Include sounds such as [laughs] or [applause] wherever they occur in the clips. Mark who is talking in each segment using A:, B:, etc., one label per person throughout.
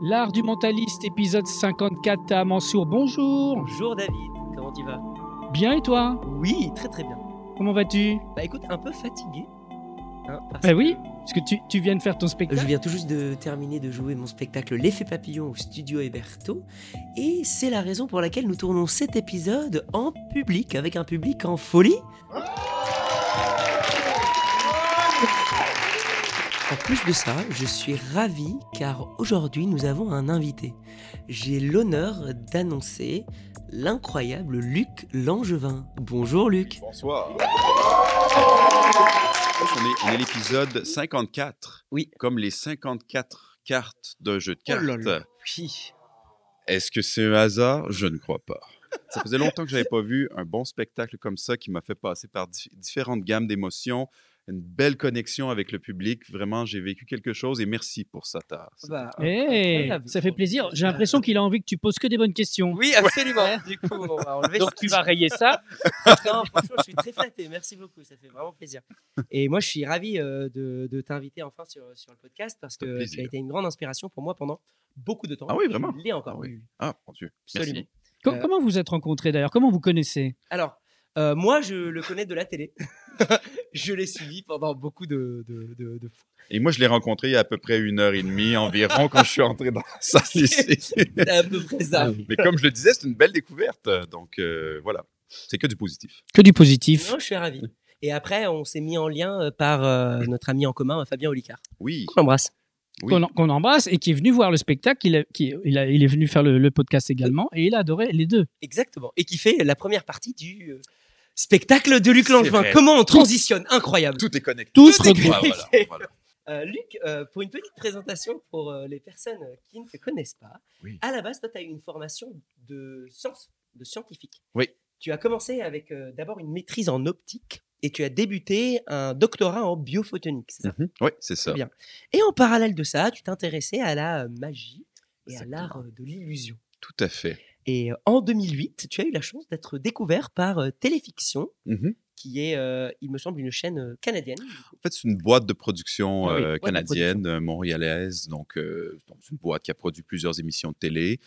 A: L'art du mentaliste, épisode 54 à Mansour. Bonjour.
B: Bonjour David, comment tu vas?
A: Bien et toi?
B: Oui, très très bien.
A: Comment vas-tu?
B: Bah écoute, un peu fatigué. hein, parce
A: Bah oui, parce que tu, tu viens de faire ton
B: Je
A: spectacle.
B: viens tout juste de terminer de jouer mon spectacle L'effet papillon au studio Héberto et c'est la raison pour laquelle nous tournons cet épisode en public avec un public en folie. En plus de ça, je suis ravi car aujourd'hui nous avons un invité. J'ai l'honneur d'annoncer l'incroyable Luc Langevin. Bonjour Luc.
C: Bonsoir. On est, on est l'épisode 54.
B: Oui.
C: Comme les 54 cartes d'un jeu de
B: Oh
C: cartes.
B: là là. Oui.
C: Est-ce que c'est un hasard? Je ne crois pas. Ça faisait longtemps que je n'avais pas vu un bon spectacle comme ça qui m'a fait passer par dif- différentes gammes d'émotions, une belle connexion avec le public. Vraiment, j'ai vécu quelque chose et merci pour ça.
B: Bah,
A: Eh, ça fait plaisir. J'ai l'impression qu'il a envie que tu poses que des bonnes questions.
B: Oui, absolument. Du coup, on va enlever
A: Donc
B: ce
A: tu vas rayer ça. [laughs]
B: Non, franchement, je suis très flatté. Merci beaucoup. Ça fait vraiment plaisir. Et moi, je suis ravi euh, de, de t'inviter enfin sur, sur le podcast parce
C: Ça
B: que
C: plaisir.
B: tu as été une grande inspiration pour moi pendant beaucoup de temps.
C: Ah oui, vraiment
B: Je l'ai encore.
C: Ah oui. Ah, mon Dieu.
B: Absolument.
C: Merci.
B: Euh,
A: Comment vous êtes rencontrés d'ailleurs? Comment vous connaissez?
B: Alors, euh, moi, je le connais de la télé. [laughs] je l'ai suivi pendant beaucoup de, de, de, de fois.
C: Et moi, je l'ai rencontré il y a à peu près une heure et demie environ quand je suis entré dans la salle ici.
B: C'est à peu près ça.
C: Mais comme je le disais, c'est une belle découverte. Donc, euh, voilà. C'est que du positif.
A: Que du positif.
B: Non, je suis ravi. Et après, on s'est mis en lien euh, par euh, notre ami en commun, Fabien Olicard.
C: Oui.
B: On l'embrasse.
C: Oui.
A: Qu'on qu'on embrasse et qui est venu voir le spectacle. Il, a- qui- il, a- il est venu faire le, le podcast également et il a adoré les deux.
B: Exactement. Et qui fait la première partie du euh, spectacle de Luc Langevin. Comment on transitionne Incroyable.
C: Tout est connecté.
A: Tout
B: est
C: voilà, voilà. [laughs]
B: Euh, Luc, euh, pour une petite présentation pour euh, les personnes qui ne te connaissent pas,
C: Oui.
B: à la base, toi, tu as eu une formation de science, de scientifique.
C: Oui.
B: Tu as commencé avec d'abord une maîtrise en optique et tu as débuté un doctorat en biophotonique, c'est ça?
C: Mhm. Oui, c'est ça.
B: bien. Et en parallèle de ça, tu t'intéressais à la magie et à l'art de l'illusion.
C: Tout à fait.
B: Et euh, en 2008, tu as eu la chance d'être découvert par euh, Téléfiction,
C: Mhm.
B: qui est, euh, il me semble, une chaîne canadienne.
C: En fait, c'est une boîte de production
B: Ah oui, boîte de
C: canadienne, montréalaise. Donc, euh, donc, c'est une boîte qui a produit plusieurs émissions de télé.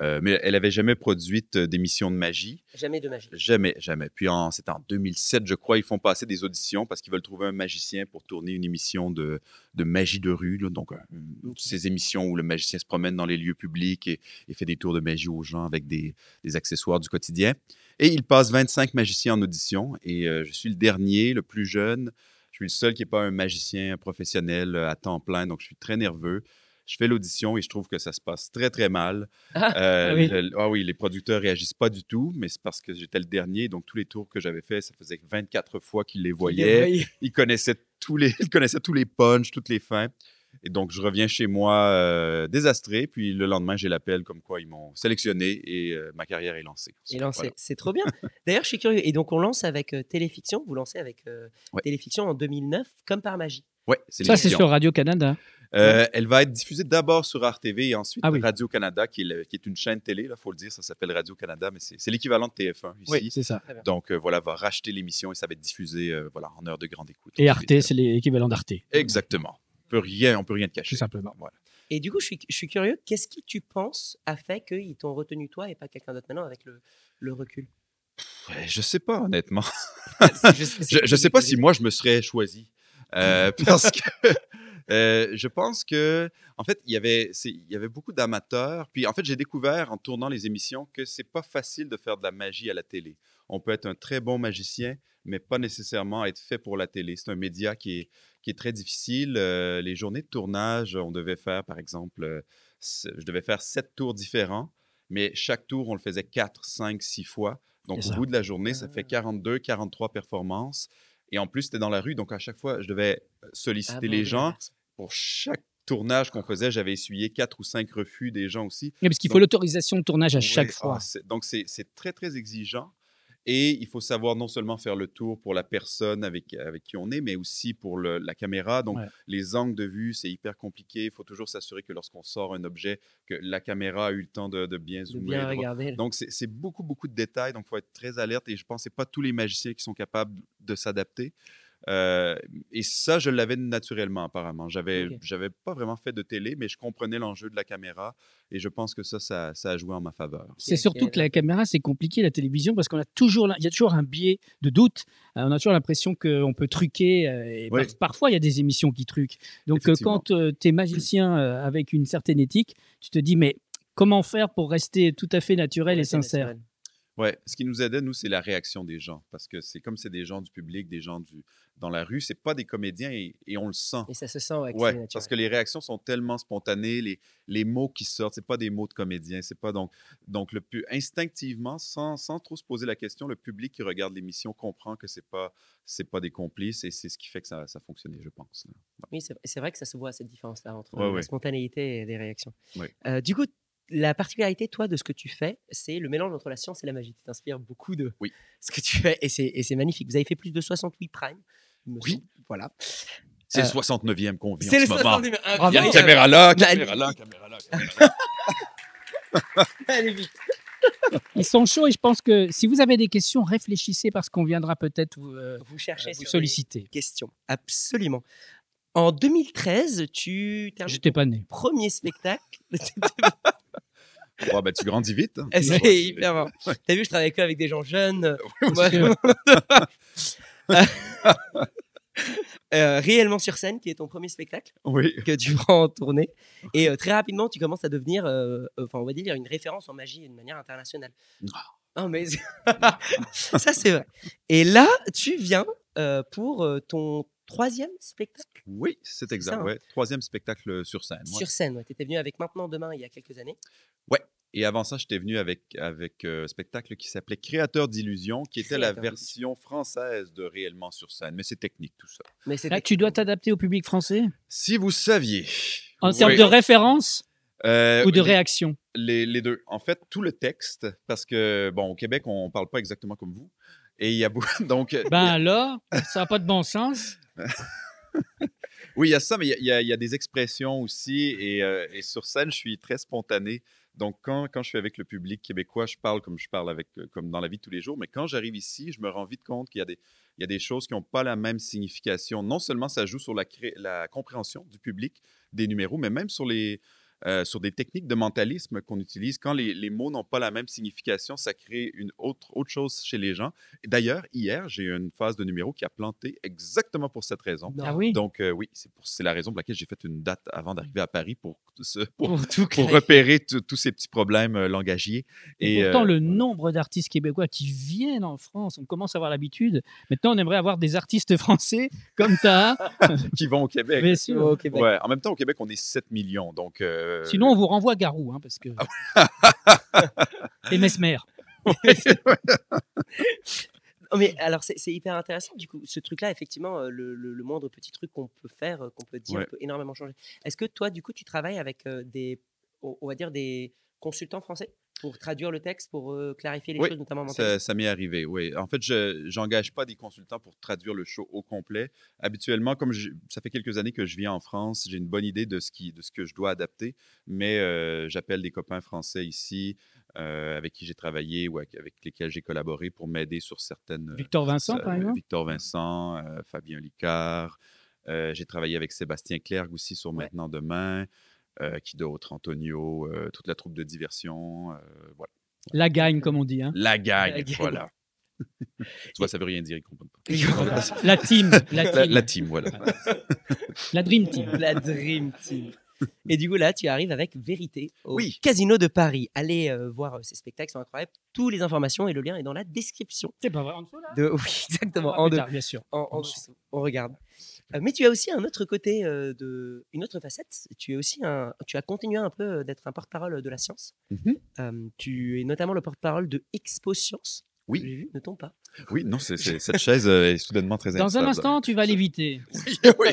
C: Euh, mais elle n'avait jamais produit euh, d'émissions de magie.
B: Jamais de magie.
C: Jamais, jamais. Puis en, c'est en 2007, je crois, ils font passer des auditions parce qu'ils veulent trouver un magicien pour tourner une émission de, de magie de rue. là. donc, euh, ces émissions où le magicien se promène dans les lieux publics et, et fait des tours de magie aux gens avec des, des accessoires du quotidien. Et il passe 25 magiciens en audition et euh, je suis le dernier, le plus jeune. Je suis le seul qui n'est pas un magicien professionnel à temps plein, donc je suis très nerveux. Je fais l'audition et je trouve que ça se passe très, très mal.
B: Ah,
C: Euh,
A: ah oui.
C: le- ah oui, les producteurs réagissent pas du tout, mais c'est parce que j'étais le dernier, donc tous les tours que j'avais faits, ça faisait 24 fois qu'ils les voyaient. Ils connaissaient tous les, [laughs] ils connaissaient tous les punchs, toutes les fins. Et donc, je reviens chez moi euh, désastré. Puis le lendemain, j'ai l'appel comme quoi ils m'ont sélectionné et euh, ma carrière est lancée.
B: Et lancé.
C: Voilà.
B: C'est trop bien. D'ailleurs, je suis curieux. Et donc, on lance avec euh, Téléfiction. Vous lancez avec euh,
C: Ouais.
B: Téléfiction en 2009, comme par magie.
C: Ouais, c'est
A: Ça, c'est sur Radio-Canada.
C: Euh, elle va être diffusée d'abord sur RTV et ensuite
A: Ah oui.
C: Radio-Canada, qui, est le- qui est une chaîne télé, il faut le dire. Ça s'appelle Radio-Canada, mais c'est l'équivalent de TF1 ici.
A: c'est ça.
C: Donc, euh, voilà, va racheter l'émission et ça va être diffusé euh, voilà, en heure de grande écoute.
A: Et. Arte, c'est l'équivalent d'Arte.
C: Exactement. On peut rien, on peut rien te cacher.
A: Tout simplement.
C: Voilà.
B: Et du coup, je suis, je suis curieux. Qu'est-ce qui, tu penses, a fait qu'ils t'ont retenu toi et pas quelqu'un d'autre maintenant avec le, le recul?
C: Ouais, je sais pas, honnêtement. [laughs]
B: Je sais,
C: Je, je sais pas si moi je me serais choisi. Euh, [laughs] parce que euh, je pense que, en fait, il y avait, c'est- il y avait beaucoup d'amateurs. Puis, en fait, j'ai découvert en tournant les émissions que c'est pas facile de faire de la magie à la télé. On peut être un très bon magicien, mais pas nécessairement être fait pour la télé. C'est un média qui est, qui est très difficile. Euh, les journées de tournage, on devait faire, par exemple, euh, je devais faire sept tours différents, mais chaque tour, on le faisait quatre, cinq, six fois. Donc, au bout de la journée, ça fait
B: Ah.
C: 42, 43 performances. Et en plus, c'était dans la rue, donc à chaque fois, je devais solliciter
B: Ah bon,
C: les gens. Pour chaque tournage qu'on faisait, j'avais essuyé quatre ou cinq refus des gens aussi.
A: Oui, parce qu'il faut l'autorisation de tournage à chaque fois.
C: ah, c'est- donc, c'est très, très exigeant. Et il faut savoir non seulement faire le tour pour la personne avec, avec qui on est, mais aussi pour le- la caméra. Donc,
A: Ouais.
C: les angles de vue, c'est hyper compliqué. Il faut toujours s'assurer que lorsqu'on sort un objet, que la caméra a eu le temps de, de bien zoomer.
B: bien
C: de voir-
B: regarder.
C: Donc, c'est c'est beaucoup, beaucoup de détails. Donc, il faut être très alerte. Et je pense que ce pas tous les magiciens qui sont capables de s'adapter. Euh, et ça, je l'avais naturellement, apparemment. J'avais,
B: Ok.
C: j'avais pas vraiment fait de télé, mais je comprenais l'enjeu de la caméra et je pense que ça, ça, ça a joué en ma faveur.
A: C'est surtout que la caméra, c'est compliqué, la télévision, parce qu'on a toujours, il y a toujours un biais de doute. Euh, on a toujours l'impression qu'on peut truquer. euh, et
C: Oui.
A: par- parfois, il y a des émissions qui truquent. Donc, euh, quand tu es magicien euh, avec une certaine éthique, tu te dis, mais comment faire pour rester tout à fait naturel et sincère?
B: naturel.
C: Ouais, ce qui nous aidait, nous, c'est la réaction des gens. Parce que c'est comme c'est des gens du public, des gens du, dans la rue, c'est pas des comédiens et, et on le sent.
B: Et ça se sent, ouais,
C: Ouais, parce que les réactions sont tellement spontanées, les, les mots qui sortent, c'est pas des mots de comédiens, c'est pas donc donc le instinctivement, sans, sans trop se poser la question, le public qui regarde l'émission comprend que c'est pas c'est pas des complices et c'est ce qui fait que ça, ça fonctionnait, je pense.
B: Oui, c'est vrai que ça se voit, cette différence-là entre
C: Ouais,
B: la spontanéité et les réactions. Euh, du coup, la particularité, toi, de ce que tu fais, c'est le mélange entre la science et la magie. Tu t'inspires beaucoup de
C: Oui.
B: ce que tu fais et c'est et c'est magnifique. Vous avez fait plus de 68 primes.
C: Oui.
B: semble. Voilà.
C: C'est
B: Euh,
C: le 69e qu'on vit en
B: C'est le
C: ce moment.
B: 70
A: Bravo.
C: Il y a une caméra là,
B: Magnifique.
C: caméra là, caméra là. [laughs] caméra là.
B: Allez vite.
A: Ils sont chauds et je pense que si vous avez des questions, réfléchissez parce qu'on viendra peut-être vous, euh,
B: Vous cherchez
A: vous
B: sur des
A: solliciter.
B: questions. Absolument. En 2013, tu termines
A: J'étais
B: ton
A: pas né.
B: premier spectacle. [laughs] [laughs]
C: Ouais, ben, tu grandis vite. hein. [laughs]
B: c'est
C: Ouais.
B: hyper marrant. T'as vu, je travaille que avec des gens jeunes. [laughs] Moi. [laughs] Euh, réellement sur scène, qui est ton premier spectacle
C: Oui.
B: que tu prends en tournée. Et euh, très rapidement, tu commences à devenir, euh, euh, enfin, on va dire, une référence en magie d'une manière internationale. Non, mais ça, c'est vrai. Et là, tu viens euh, pour euh, ton troisième spectacle?
C: Oui, c'est exact.
B: ça, hein?
C: ouais. Troisième spectacle sur scène. ouais.
B: sur scène. Ouais. Tu étais venu avec Maintenant Demain il y a quelques années?
C: Et avant ça, j'étais venu avec, avec euh, un spectacle qui s'appelait Créateur d'illusions, qui était la version française de Réellement sur scène. Mais c'est technique tout ça.
B: Mais
A: Là, tu dois t'adapter au public français?
C: Si vous saviez.
A: en
C: Oui.
A: termes de référence
C: Euh,
A: ou de
C: les-
A: réaction.
C: les, les deux. En fait, tout le texte, parce que, bon, au Québec, on parle pas exactement comme vous. Et il y a beaucoup. [laughs] Donc, euh,
A: Ben alors, ça n'a pas de bon sens. [laughs]
C: oui, il y a ça, mais il y a- des expressions aussi. Et, euh, et sur scène, je suis très spontané. Donc, quand, je suis avec le public québécois, je parle comme je parle avec, euh, comme dans la vie de tous les jours. Mais quand j'arrive ici, je me rends vite compte qu'il y a des, choses qui n'ont pas la même signification. Non seulement ça joue sur la compréhension du public des numéros, mais même sur, les, euh, sur des techniques de mentalisme qu'on utilise. Quand les, les mots n'ont pas la même signification, ça crée une autre, autre chose chez les gens. D'ailleurs, hier, j'ai eu une phase de numéro qui a planté exactement pour cette raison.
A: Ah oui?
C: Donc, euh, oui, c'est pour- c'est la raison pour laquelle j'ai fait une date avant d'arriver à Paris pour, se- pour,
B: Pour tout
C: pour
B: clarifier.
C: repérer tous ces petits problèmes euh, langagiers.
A: Et,
C: Et,
A: pourtant,
C: euh,
A: le nombre d'artistes québécois qui viennent en France, on commence à avoir l'habitude. Maintenant, on aimerait avoir des artistes français comme ça. [laughs]
C: qui vont au Québec.
A: Bien sûr.
B: Au Québec.
C: Ouais, en même temps, au Québec, on est 7 millions. Donc, euh,
A: Sinon, on vous renvoie à Garou, hein, parce que. [laughs] Et Mesmer. [laughs]
B: Oh, mais alors, c'est hyper intéressant, du coup, ce truc-là, effectivement, euh, le, le- le moindre petit truc qu'on peut faire, euh, qu'on peut dire,
C: Ouais.
B: peut énormément changer. Est-ce que toi, du coup, tu travailles avec euh, des, on va dire, des consultants français? Pour traduire le texte, pour euh, clarifier les
C: Oui,
B: choses, notamment
C: Ça,
B: mentales
C: ça m'est arrivé, oui. En fait, je n'engage pas des consultants pour traduire le show au complet. Habituellement, comme je- ça fait quelques années que je viens en France, j'ai une bonne idée de ce, qui, de ce que je dois adapter, mais euh, j'appelle des copains français ici euh, avec qui j'ai travaillé ou avec, avec lesquels j'ai collaboré pour m'aider sur certaines...
A: Victor Vincent, par exemple?
C: Victor Vincent, euh, Fabien Licard. Euh, j'ai travaillé avec Sébastien Clerc aussi sur
B: Ouais.
C: Maintenant Demain. Euh, qui d'autre? Antonio, euh, toute la troupe de diversion. euh, voilà.
A: La gagne, comme on dit. hein.
C: La gagne,
B: La gagne.
C: voilà. [laughs] tu vois, ça veut rien dire, ils comprennent pas. [laughs]
A: La team. La team.
C: la team, voilà.
A: La Dream Team.
B: La Dream Team. Et du coup, là, tu arrives avec Vérité au
C: Oui.
B: Casino de Paris. Allez euh, voir ces spectacles, ils sont incroyables. Toutes les informations et le lien est dans la description.
A: C'est pas vrai, en dessous, là?
B: De... [laughs] Oui, exactement.
A: Ah,
B: en deux.
A: tard, bien sûr.
B: En, en
A: En
B: dessous. On regarde. Euh, mais tu as aussi un autre côté, euh, de, une autre facette. Tu es aussi un, tu as continué un peu d'être un porte-parole de la science. Euh, tu es notamment le porte-parole de Expo Science.
C: Oui.
B: J'ai vu, ne tombe pas.
C: Oui, non, cette chaise euh, est soudainement très
A: Dans un instant, tu vas l'éviter. [laughs]
C: Oui,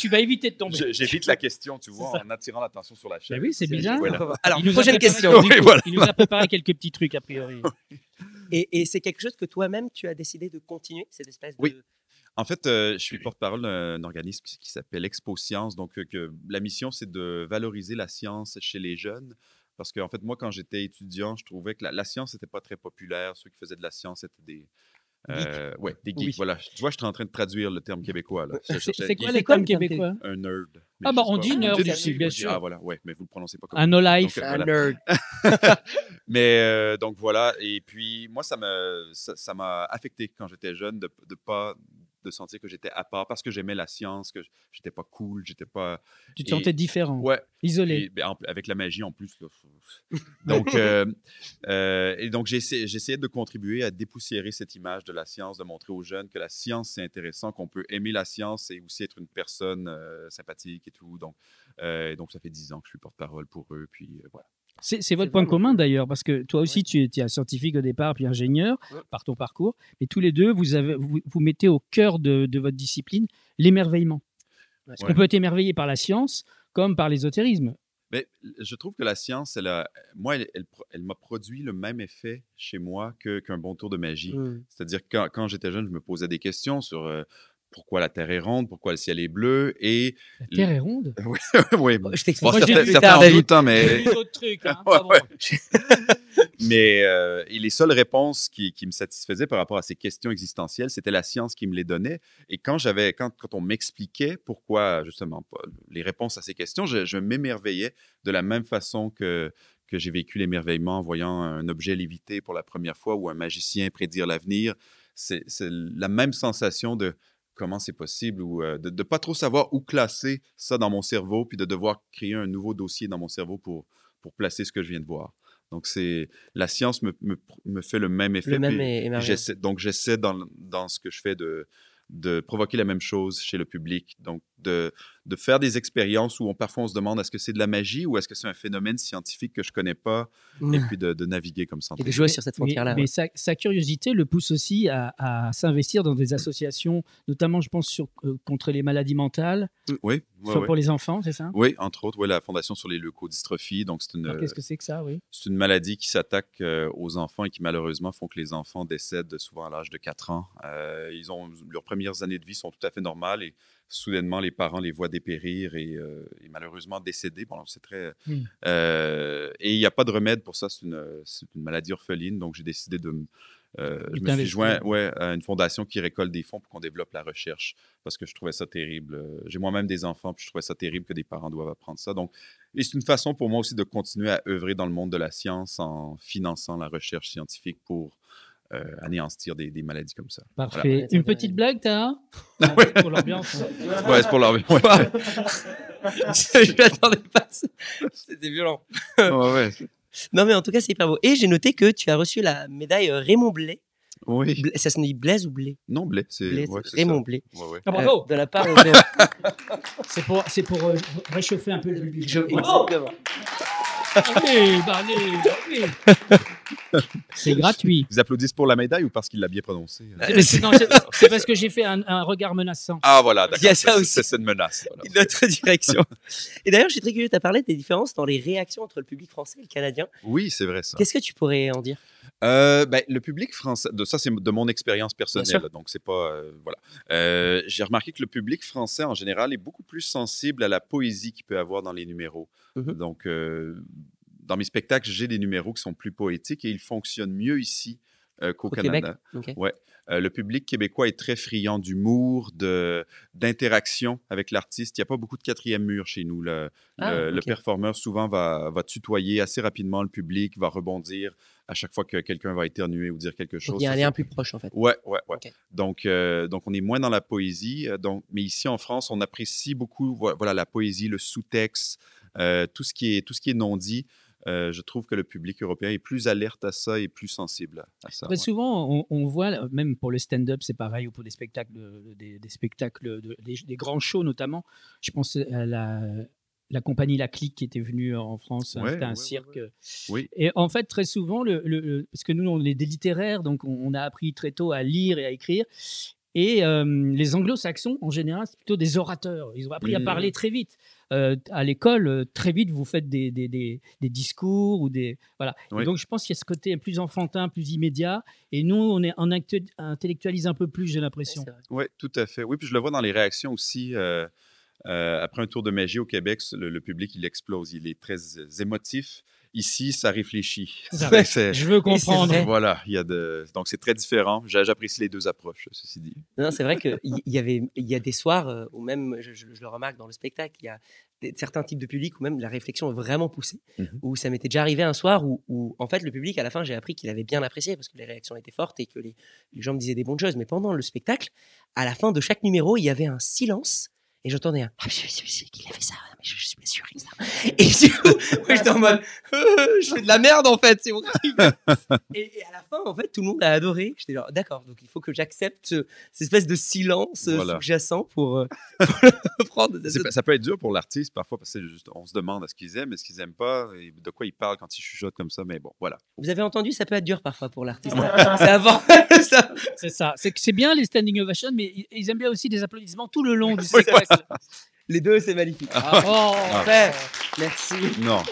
A: tu vas éviter de tomber.
C: J'évite la question, tu vois, en attirant l'attention sur la chaise.
A: Ben oui, c'est bizarre.
C: Voilà.
B: Alors,
A: Il nous
B: prochaine question.
A: quelques-
C: Oui, voilà.
A: Il nous a préparé quelques petits trucs, a priori. [laughs]
B: Et, et c'est quelque chose que toi-même, tu as décidé de continuer, cette espèce de...
C: En fait, euh, je suis porte-parole d'un organisme qui, qui s'appelle Expo Science. Donc, euh, que la mission, c'est de valoriser la science chez les jeunes. Parce qu'en fait, moi, quand j'étais étudiant, je trouvais que la, la science n'était pas très populaire. Ceux qui faisaient de la science étaient des, Euh, ouais, des geeks,
A: Oui.
C: voilà. Tu vois, je suis en train de traduire le terme québécois. là. Je
A: C'est quoi
B: le terme
A: québécois?
C: Un nerd. Mais
A: Ah, bah, on dit nerd
C: dit
B: aussi,
A: bien sûr.
C: Ah, voilà, ouais, mais vous le prononcez pas comme
A: Un no life.
C: Donc,
B: Un
C: voilà.
B: nerd. [laughs]
C: Mais euh, donc voilà, et puis moi, ça me ça ça m'a affecté quand j'étais jeune de ne pas de sentir que j'étais à part parce que j'aimais la science, que j'étais pas cool, j'étais pas.
A: Tu te
C: Et-
A: sentais différent,
C: Ouais,
A: isolé.
C: et, ben, en- avec la magie en plus. là. [laughs] Donc, euh, euh, et donc essayé de contribuer à dépoussiérer cette image de la science, de montrer aux jeunes que la science c'est intéressant, qu'on peut aimer la science et aussi être une personne euh, sympathique et tout. Donc, euh, donc ça fait dix ans que je suis porte-parole pour eux. Puis euh, voilà.
A: C'est votre point commun d'ailleurs, parce que toi aussi,
B: Ouais.
A: tu étais un scientifique au départ, puis ingénieur
B: Ouais.
A: par ton parcours. Mais tous les deux, vous, avez, vous, vous mettez au cœur de, de votre discipline l'émerveillement.
B: Ouais.
A: Parce qu'on peut être émerveillé par la science comme par l'ésotérisme.
C: Mais je trouve que la science, elle a- moi, elle, elle pro- elle m'a produit le même effet chez moi que- qu'un bon tour de magie.
B: Mm.
C: C'est-à-dire que quand, quand j'étais jeune, je me posais des questions sur euh, pourquoi la Terre est ronde, pourquoi le ciel est bleu. Et
A: La Terre est ronde? [laughs]
C: oui, oui.
B: Oh,
C: Bon,
B: Je t'explique
A: j'ai
C: certains, certains en doutent, hein, mais [laughs]
A: trucs, hein,
C: Ouais,
A: pas bon.
C: ouais. [laughs] Mais euh, et les seules réponses qui, qui me satisfaisaient par rapport à ces questions existentielles, c'était la science qui me les donnait. Et quand j'avais, quand, quand on m'expliquait pourquoi justement les réponses à ces questions, je, je m'émerveillais de la même façon que que j'ai vécu l'émerveillement en voyant un objet léviter pour la première fois ou un magicien prédire l'avenir. C'est la même sensation de comment c'est possible ou euh, de ne pas trop savoir où classer ça dans mon cerveau, puis de devoir créer un nouveau dossier dans mon cerveau pour, pour placer ce que je viens de voir. Donc, c'est la science me, me, me fait le même effet.
B: Le même
C: puis donc, j'essaie dans, dans ce que je fais de, de provoquer la même chose chez le public. Donc, de, de faire des expériences où on, parfois on se demande est-ce que c'est de la magie ou est-ce que c'est un phénomène scientifique que je connais pas, et puis de, de naviguer comme ça.
B: Et de jouer sur cette frontière-là.
A: mais
B: ouais.
A: sa, sa curiosité le pousse aussi à, à s'investir dans des associations, notamment, je pense, sur, euh, contre les maladies mentales,
C: Oui, ouais,
A: soit
C: ouais.
A: pour les enfants, c'est ça?
C: Oui, entre autres, ouais, la Fondation sur les leucodystrophies. Donc, c'est une,
A: Alors, Qu'est-ce que c'est que ça, oui
C: C'est une maladie qui s'attaque euh, aux enfants et qui malheureusement font que les enfants décèdent souvent à l'âge de 4 ans. Euh, ils ont leurs premières années de vie sont tout à fait normales et soudainement les parents les voient dépérir et, euh, et malheureusement décéder. Bon, c'est très
A: Hmm.
C: euh, et il n'y a pas de remède pour ça. C'est une, une maladie orpheline, donc j'ai décidé de me euh, je me suis joint ouais, à une fondation qui récolte des fonds pour qu'on développe la recherche parce que je trouvais ça terrible. Euh, J'ai moi-même des enfants, puis je trouvais ça terrible que des parents doivent apprendre ça. Donc, et c'est une façon pour moi aussi de continuer à œuvrer dans le monde de la science en finançant la recherche scientifique pour euh, anéantir des, des maladies comme ça.
A: Parfait.
B: Voilà.
A: Une petite blague, t'as
C: Ah ouais.
A: Pour l'ambiance. hein. [laughs]
C: Ouais, c'est pour leur. Ouais, [laughs]
B: je m'attendais pas. C'était violent.
C: ouais, ouais.
B: Non, mais en tout cas, c'est hyper beau. Et j'ai noté que tu as reçu la médaille euh, Raymond Blais.
C: Oui.
B: Bla- Ça se dit Blaise ou Blais?
C: Non, blé, c'est
B: Blais,
C: ouais,
B: Raymond
C: ça.
B: Blais.
C: Ouais, ouais.
A: Ah, bravo
B: Euh, de la part de. [laughs]
A: C'est pour, c'est pour euh, réchauffer un peu le public.
B: Je-
A: Bravo
B: Exactement.
A: Allez, bah, allez, allez. [laughs] C'est gratuit.
C: Ils applaudissent pour la médaille ou parce qu'il l'a bien prononcé?
B: Euh, c'est-
A: Non, c'est c'est parce que j'ai fait un, un regard menaçant.
C: Ah voilà, d'accord.
B: Il y a ça
C: C'est-
B: aussi.
C: C'est c'est une menace. voilà.
B: Une autre direction. [laughs] Et d'ailleurs, je suis très curieux, tu as parlé des différences dans les réactions entre le public français et le canadien.
C: Oui, c'est vrai ça.
B: Qu'est-ce que tu pourrais en dire?
C: Euh, ben, le public français, de ça c'est de mon expérience personnelle, donc c'est pas euh, voilà. Euh, J'ai remarqué que le public français en général est beaucoup plus sensible à la poésie qu'il peut avoir dans les numéros.
B: Mhm.
C: Donc euh, dans mes spectacles, j'ai des numéros qui sont plus poétiques et ils fonctionnent mieux ici euh, qu'au? Canada. Ouais. Euh, le public québécois est très friand d'humour, de d'interaction avec l'artiste. Il n'y a pas beaucoup de quatrième mur chez nous. Le,
B: Ah,
C: le, le
B: ok.
C: performeur souvent va, va tutoyer assez rapidement le public, va rebondir à chaque fois que quelqu'un va éternuer ou dire quelque chose.
B: Donc il y a un lien plus proche en fait.
C: Ouais, ouais, ouais. Donc, euh, donc, on est moins dans la poésie. Donc, mais ici en France, on apprécie beaucoup vo- voilà, la poésie, le sous-texte, tout, ce qui est, tout ce qui est non dit. Euh, je trouve que le public européen est plus alerte à ça et plus sensible à ça.
A: Très
C: ouais.
A: souvent, on, on voit, même pour le stand-up, c'est pareil, ou pour des spectacles, de- des, des spectacles, de- des, des grands shows notamment. Je pense à la, la compagnie La Clique qui était venue en France.
C: Ouais,
A: C'était un
C: ouais, ouais,
A: cirque.
C: Oui.
A: Et en fait, très souvent, le, le- le- parce que nous, on est des littéraires, donc on, on a appris très tôt à lire et à écrire. Et euh, les anglo-saxons, en général, c'est plutôt des orateurs. Ils ont appris à
C: Mhm.
A: parler très vite. Euh, à l'école, euh, très vite, vous faites des, des, des- des discours ou des. Voilà. Et donc, je pense qu'il y a ce côté plus enfantin, plus immédiat. Et nous, on, est, on intellectualise un peu plus, j'ai l'impression.
C: Oui, tout à fait. Oui, puis je le vois dans les réactions aussi. euh, euh, après un tour de magie au Québec, le, le public, il explose. Il est très euh, émotif. Ici, ça réfléchit.
A: Ça, [laughs] Je veux comprendre.
C: Voilà, il y a de... donc c'est très différent. J'a- J'apprécie les deux approches, ceci dit.
B: Non, c'est vrai qu'il [laughs] y, y avait, il y a des soirs euh, où même, je, je- je le remarque dans le spectacle, il y a des- certains types de publics où même la réflexion est vraiment poussée.
C: Mhm.
B: Où ça m'était déjà arrivé un soir où, où, en fait, le public, à la fin, j'ai appris qu'il avait bien apprécié parce que les réactions étaient fortes et que les, les gens me disaient des bonnes choses. Mais pendant le spectacle, à la fin de chaque numéro, il y avait un silence. Et j'entendais un Ah, je je sais qu'il a fait ça, mais je, je suis pas sûr. etc. Et du coup, [laughs] moi, j'étais en mode Euh, Je fais de la merde en fait, c'est horrible. [laughs] et, et à la fin, en fait, tout le monde a adoré. J'étais genre D'accord, donc il faut que j'accepte ce- cette espèce de silence euh,
C: Voilà.
B: sous-jacent pour, euh, [laughs] pour prendre.
C: Ça peut être dur pour l'artiste parfois parce que juste, on se demande est-ce qu'ils aiment, est-ce qu'ils aiment pas, et de quoi ils parlent quand ils chuchotent comme ça. Mais bon, voilà.
B: Vous avez entendu, ça peut être dur parfois pour l'artiste. c'est avant ça.
A: C'est ça. C'est que c'est bien les standing ovations, mais ils- aiment bien aussi des applaudissements tout le long du
B: Oui,
A: spectacle.
B: Les deux, c'est magnifique.
A: Ah, oh,
B: Parfait. Merci.
C: Non,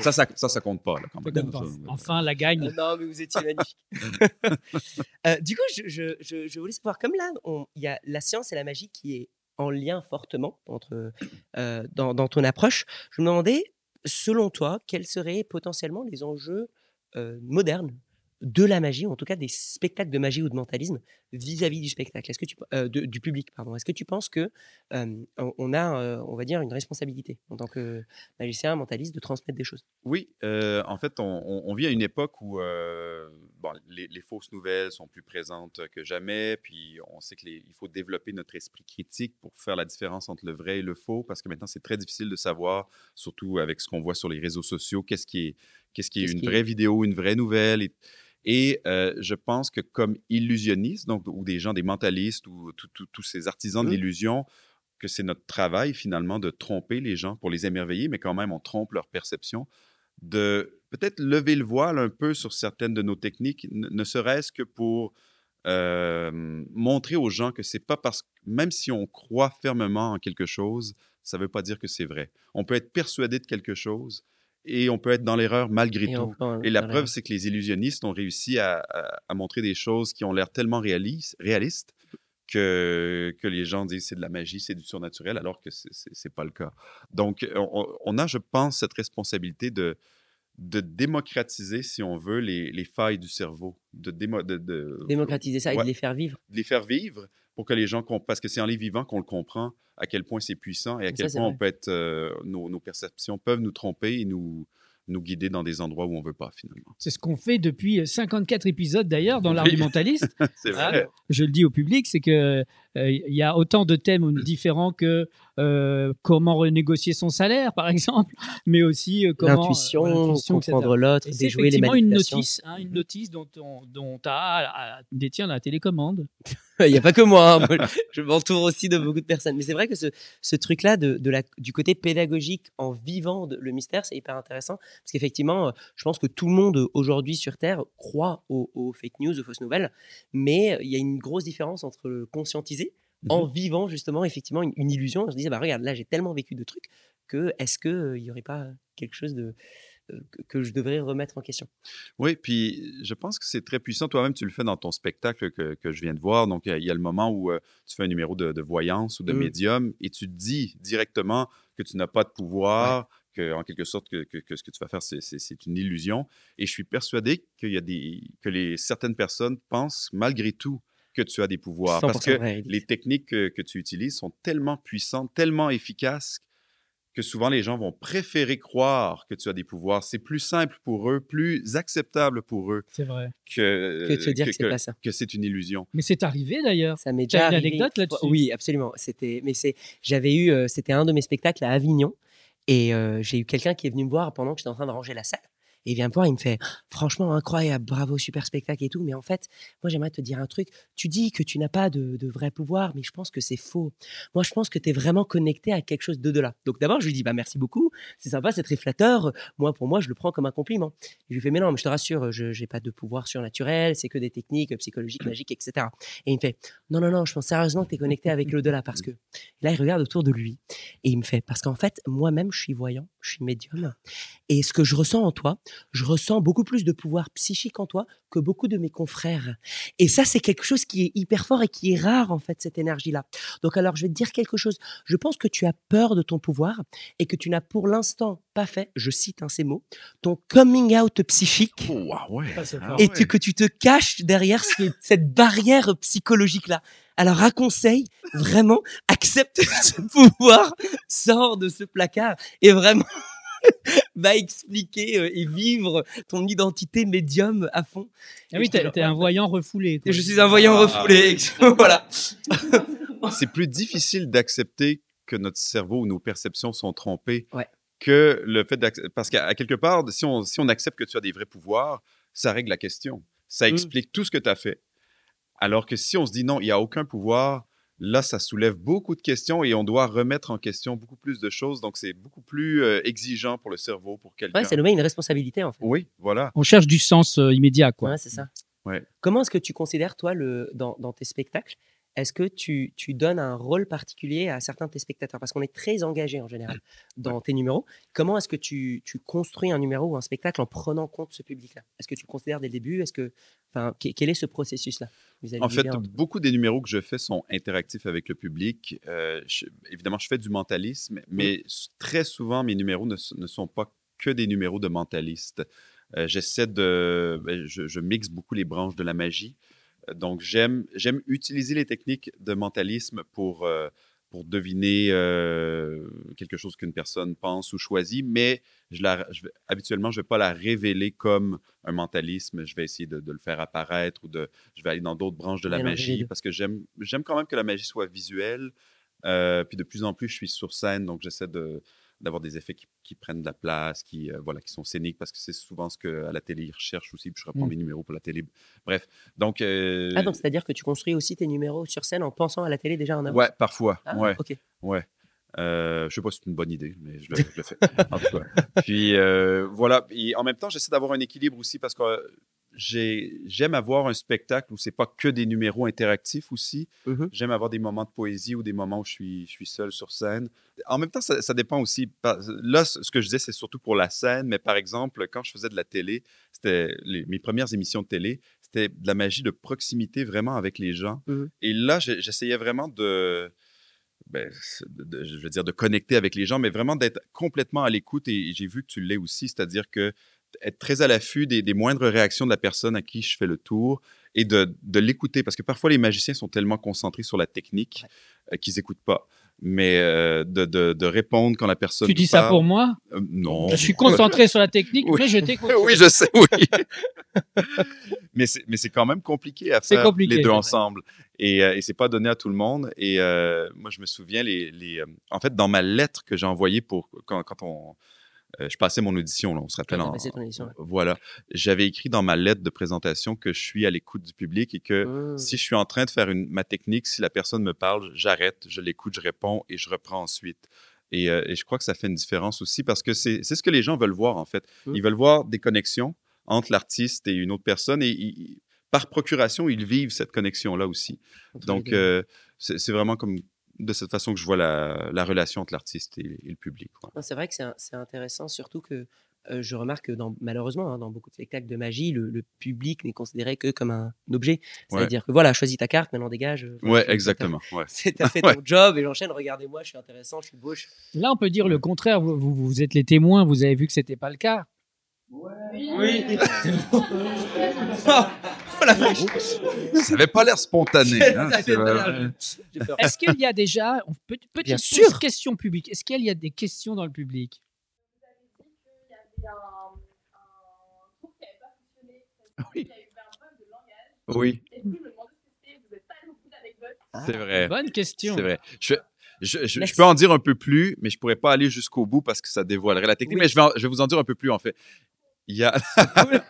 C: ça, ça, ça, ça compte pas. Là, quand
A: Ça
C: même.
A: compte pas.
C: Ça,
A: Enfin, la gagne.
B: Non, mais vous étiez magnifique. [laughs] Euh, du coup, je, je- je- je voulais savoir, comme là, on- il y a la science et la magie qui est en lien fortement entre, euh, dans, dans ton approche, je me demandais, selon toi, quels seraient potentiellement les enjeux euh, modernes de la magie, ou en tout cas des spectacles de magie ou de mentalisme vis-à-vis du spectacle, est-ce que tu, euh, de- du public, pardon. Est-ce que tu penses que euh, on a, euh, on va dire, une responsabilité en tant que magicien, mentaliste, de transmettre des choses?
C: Oui, euh, en fait, on, vit à une époque où bon, les, les fausses nouvelles sont plus présentes que jamais, puis on sait qu'il faut développer notre esprit critique pour faire la différence entre le vrai et le faux, parce que maintenant, c'est très difficile de savoir, surtout avec ce qu'on voit sur les réseaux sociaux, qu'est-ce qui est, qu'est-ce qui est une
B: qui est-
C: vraie vidéo, une vraie nouvelle. Et, et, euh, je pense que comme illusionniste, donc, ou des gens, des mentalistes, ou tous ces artisans de
B: Mhm.
C: l'illusion, que c'est notre travail finalement de tromper les gens pour les émerveiller, mais quand même on trompe leur perception, de peut-être lever le voile un peu sur certaines de nos techniques, ne, ne serait-ce que pour euh, montrer aux gens que c'est pas parce que même si on croit fermement en quelque chose, ça veut pas dire que c'est vrai. On peut être persuadé de quelque chose et on peut être dans l'erreur malgré
B: Et
C: tout.
B: peut-
C: Et la preuve, c'est que les illusionnistes ont réussi à, à- à montrer des choses qui ont l'air tellement réalis- réalistes que, que les gens disent c'est de la magie, c'est du surnaturel, alors que c'est n'est pas le cas. Donc, on, on a, je pense, cette responsabilité de, de démocratiser, si on veut, les, les failles du cerveau, de, démo- de, de-
B: démocratiser ça et
C: Ouais.
B: de les faire vivre.
C: de les faire vivre pour que les gens comprennent. Parce que c'est en les vivant qu'on le comprend à quel point c'est puissant et à quel point on peut être, euh, nos, nos perceptions peuvent nous tromper et nous, nous guider dans des endroits où on veut pas finalement.
A: C'est ce qu'on fait depuis 54 épisodes d'ailleurs dans l'argumentaliste. [laughs]
C: C'est
A: Ah,
C: vrai.
A: je le dis au public, c'est que euh, il y a autant de thèmes différents que euh, comment renégocier son salaire, par [laughs] exemple, mais aussi euh, comment
B: L'intuition,
A: euh,
B: comprendre l'autre, déjouer les
A: effectivement une
B: manipulations.
A: notice, hein, une notice dont, on, dont a, a- détient la télécommande. [laughs]
B: Il n'y a pas que moi, hein. Je m'entoure aussi de beaucoup de personnes. Mais c'est vrai que ce, ce truc-là de, de la, du côté pédagogique en vivant de- le mystère, c'est hyper intéressant. Parce qu'effectivement, euh, je pense que tout le monde euh, aujourd'hui sur Terre croit aux, aux fake news, aux fausses nouvelles. Mais euh, il y a une grosse différence entre le conscientiser en vivant justement effectivement une, une illusion. On se disait, bah, regarde, là j'ai tellement vécu de trucs que est-ce qu'il n'y aurait pas quelque chose de, que, je devrais remettre en question?
C: Oui, puis je pense que c'est très puissant. Toi-même, tu le fais dans ton spectacle que, que je viens de voir. Donc, il y a- le moment où euh, tu fais un numéro de, de voyance ou de
B: Mm.
C: médium et tu dis directement que tu n'as pas de pouvoir, que en quelque sorte, que, que- que ce que tu vas faire, c'est une illusion. Et je suis persuadé qu'il y a des, que les, certaines personnes pensent malgré tout que tu as des pouvoirs. Parce
B: 100%
C: que
B: vrai,
C: les techniques que, que tu utilises sont tellement puissantes, tellement efficaces que souvent les gens vont préférer croire que tu as des pouvoirs. C'est plus simple pour eux, plus acceptable pour eux
A: C'est vrai.
C: que,
B: que de se dire que, c'est
C: que-
B: pas ça.
C: que c'est une illusion.
A: Mais c'est arrivé d'ailleurs.
B: Ça m'est déjà
A: une
B: arrivé
A: anecdote
B: une
A: là-dessus?
B: Oui, absolument. C'était, mais c'est, j'avais eu, euh, c'était un de mes spectacles à Avignon, et euh, j'ai eu quelqu'un qui est venu me voir pendant que j'étais en train de ranger la salle. Et il vient me voir, il me fait franchement incroyable, bravo, super spectacle et tout. Mais en fait, moi j'aimerais te dire un truc. Tu dis que tu n'as pas de, de vrai pouvoir, mais je pense que c'est faux. Moi je pense que tu es vraiment connecté à quelque chose d'au-delà. Donc d'abord je lui dis bah merci beaucoup, c'est sympa, c'est très flatteur. Moi pour moi je le prends comme un compliment. Et je lui fais mais non, mais je te rassure, je n'ai pas de pouvoir surnaturel, c'est que des techniques psychologiques, [clears throat] magiques, etc. Et il me fait non non non, je pense sérieusement que tu es connecté avec [clears throat] l'au-delà parce que et là il regarde autour de lui et il me fait parce qu'en fait moi-même je suis voyant, je suis médium et ce que je ressens en toi, je ressens beaucoup plus de pouvoir psychique en toi que beaucoup de mes confrères. Et ça, c'est quelque chose qui est hyper fort et qui est rare, en fait, cette énergie-là. Donc, alors, je vais te dire quelque chose. Je pense que tu as peur de ton pouvoir et que tu n'as pour l'instant pas fait, je cite hein, ces mots, ton coming out psychique.
C: Oh, ah ouais. Ah
A: fort.
B: et
C: ouais.
B: que tu te caches derrière ce- [laughs] cette barrière psychologique-là. Alors, un conseil, vraiment, accepte [laughs] ce pouvoir, sors de ce placard et vraiment [laughs] va expliquer euh, et vivre ton identité médium à fond.
A: Ah oui, t'es un voyant refoulé. quoi.
B: Je suis un voyant
C: Ah.
B: refoulé. [laughs] voilà. [laughs]
C: c'est plus difficile d'accepter que notre cerveau ou nos perceptions sont trompées
B: Ouais.
C: que le fait d'accepter. Parce qu'à à quelque part, si on, si on accepte que tu as des vrais pouvoirs, ça règle la question. Ça
B: Mm.
C: explique tout ce que tu as fait. Alors que si on se dit non, il n'y a aucun pouvoir, là, ça soulève beaucoup de questions et on doit remettre en question beaucoup plus de choses. Donc, c'est beaucoup plus euh, exigeant pour le cerveau, pour quelqu'un.
B: Ouais, c'est nommer une responsabilité en fait.
C: Oui, voilà.
A: On cherche du sens euh, immédiat, quoi.
B: Ouais, c'est ça.
C: Ouais.
B: Comment est-ce que tu considères, toi, le, dans, dans tes spectacles, est-ce que tu, tu donnes un rôle particulier à certains de tes spectateurs? Parce qu'on est très engagé en général dans tes numéros. Comment est-ce que tu, tu construis un numéro ou un spectacle en prenant compte de ce public-là? Est-ce que tu le considères dès le début? Est-ce que, enfin, que- quel est ce processus-là
C: En fait, beaucoup des numéros que je fais sont interactifs avec le public. Euh, je- évidemment, je fais du mentalisme, mais s- très souvent, mes numéros ne, ne sont pas que des numéros de mentalistes. Euh, J'essaie de... ben, je, je mixe beaucoup les branches de la magie. Donc, j'aime j'aime utiliser les techniques de mentalisme pour, euh, pour deviner euh, quelque chose qu'une personne pense ou choisit, mais je la, je vais- habituellement, je ne vais pas la révéler comme un mentalisme. Je vais essayer de, de le faire apparaître ou de, je vais aller dans d'autres branches de la magie parce que j'aime j'aime quand même que la magie soit visuelle. Euh, puis de plus en plus, je suis sur scène, donc j'essaie de d'avoir des effets qui, qui prennent de la place, qui, euh, voilà, qui sont scéniques, parce que c'est souvent ce qu'à la télé, ils recherchent aussi, puis je reprends
A: Mm.
C: mes numéros pour la télé. Bref, donc... euh,
B: Ah, donc c'est-à-dire que tu construis aussi tes numéros sur scène en pensant à la télé déjà en avance
C: ouais, parfois,
B: Ah,
C: ouais.
B: Ok.
C: Ouais. Euh, je sais pas si c'est une bonne idée, mais je le, je le fais. [laughs] En tout cas. Puis voilà. Et en même temps, j'essaie d'avoir un équilibre aussi parce que j'ai- j'aime avoir un spectacle où c'est pas que des numéros interactifs aussi.
B: Mhm.
C: J'aime avoir des moments de poésie ou des moments où je suis, je suis seul sur scène. En même temps, ça, ça dépend aussi. Là, ce que je disais, c'est surtout pour la scène, mais par exemple, quand je faisais de la télé, c'était mes premières émissions de télé, c'était de la magie de proximité vraiment avec les gens.
B: Mhm.
C: Et là, j'essayais vraiment de, ben, de- je veux dire, de connecter avec les gens, mais vraiment d'être complètement à l'écoute. Et j'ai vu que tu l'es aussi, c'est-à-dire que être très à l'affût des, des moindres réactions de la personne à qui je fais le tour et de, de l'écouter. Parce que parfois, les magiciens sont tellement concentrés sur la technique euh, qu'ils n'écoutent pas. Mais euh, de, de- de répondre quand la personne.
A: Tu dis ça pour moi?
C: Euh, Non.
A: Je suis concentré sur la technique,
C: Oui.
A: mais je t'écoute. [laughs]
C: oui, je sais, oui. [laughs] mais c'est mais c'est quand même compliqué à faire
A: compliqué,
C: les deux ensemble. Et, euh, et c'est pas donné à tout le monde. Et euh, moi, je me souviens, les, les, euh, en fait, dans ma lettre que j'ai envoyée pour quand, quand on, euh, je passais mon audition, là, on se rappelle. En-
B: passé ton audition, ouais.
C: Voilà. J'avais écrit dans ma lettre de présentation que je suis à l'écoute du public et que
B: Mmh.
C: si je suis en train de faire une, ma technique, si la personne me parle, j'arrête, je l'écoute, je réponds et je reprends ensuite. Et, euh, et je crois que ça fait une différence aussi parce que c'est ce que les gens veulent voir en fait.
B: Mm.
C: Ils veulent voir des connexions entre l'artiste et une autre personne et ils- par procuration, ils vivent cette connexion-là aussi. Donc, euh, c'est vraiment comme de cette façon que je vois la, la relation entre l'artiste et, et le public.
B: C'est vrai que c'est intéressant, surtout que euh, je remarque que dans, malheureusement, hein, dans beaucoup de spectacles de magie, le, le public n'est considéré que comme un objet. C'est-à-dire que voilà, choisis ta carte, maintenant dégage. euh, voilà,
C: Ouais,
B: tu- t'as-
C: exactement. Ouais. [laughs]
B: C'est t'as [laughs] fait
C: Ouais.
B: ton job et j'enchaîne. Regardez-moi, je suis intéressant, je suis beau. je-
A: Là, on peut dire le contraire. Vous, vous- vous êtes les témoins, vous avez vu que c'était pas le cas.
B: Oui. [laughs] oh la vache.
C: Ça avait pas l'air spontané. hein.
A: Est-ce qu'il y a déjà, petite
B: Bien
A: pause
B: sûr.
A: question publique, est-ce qu'il y a des questions dans le public?
D: Il y avait un, un cours qui n'avait pas fonctionné. parce
C: Oui. Oui,
D: d'anecdotes.
C: c'est vrai.
A: Bonne question.
C: C'est vrai. Je, je, je- peux en dire un peu plus, mais je pourrais pas aller jusqu'au bout parce que ça dévoilerait la technique.
B: Oui.
C: Mais je vais, en- je vais vous en dire un peu plus, en fait. Il y a... [laughs]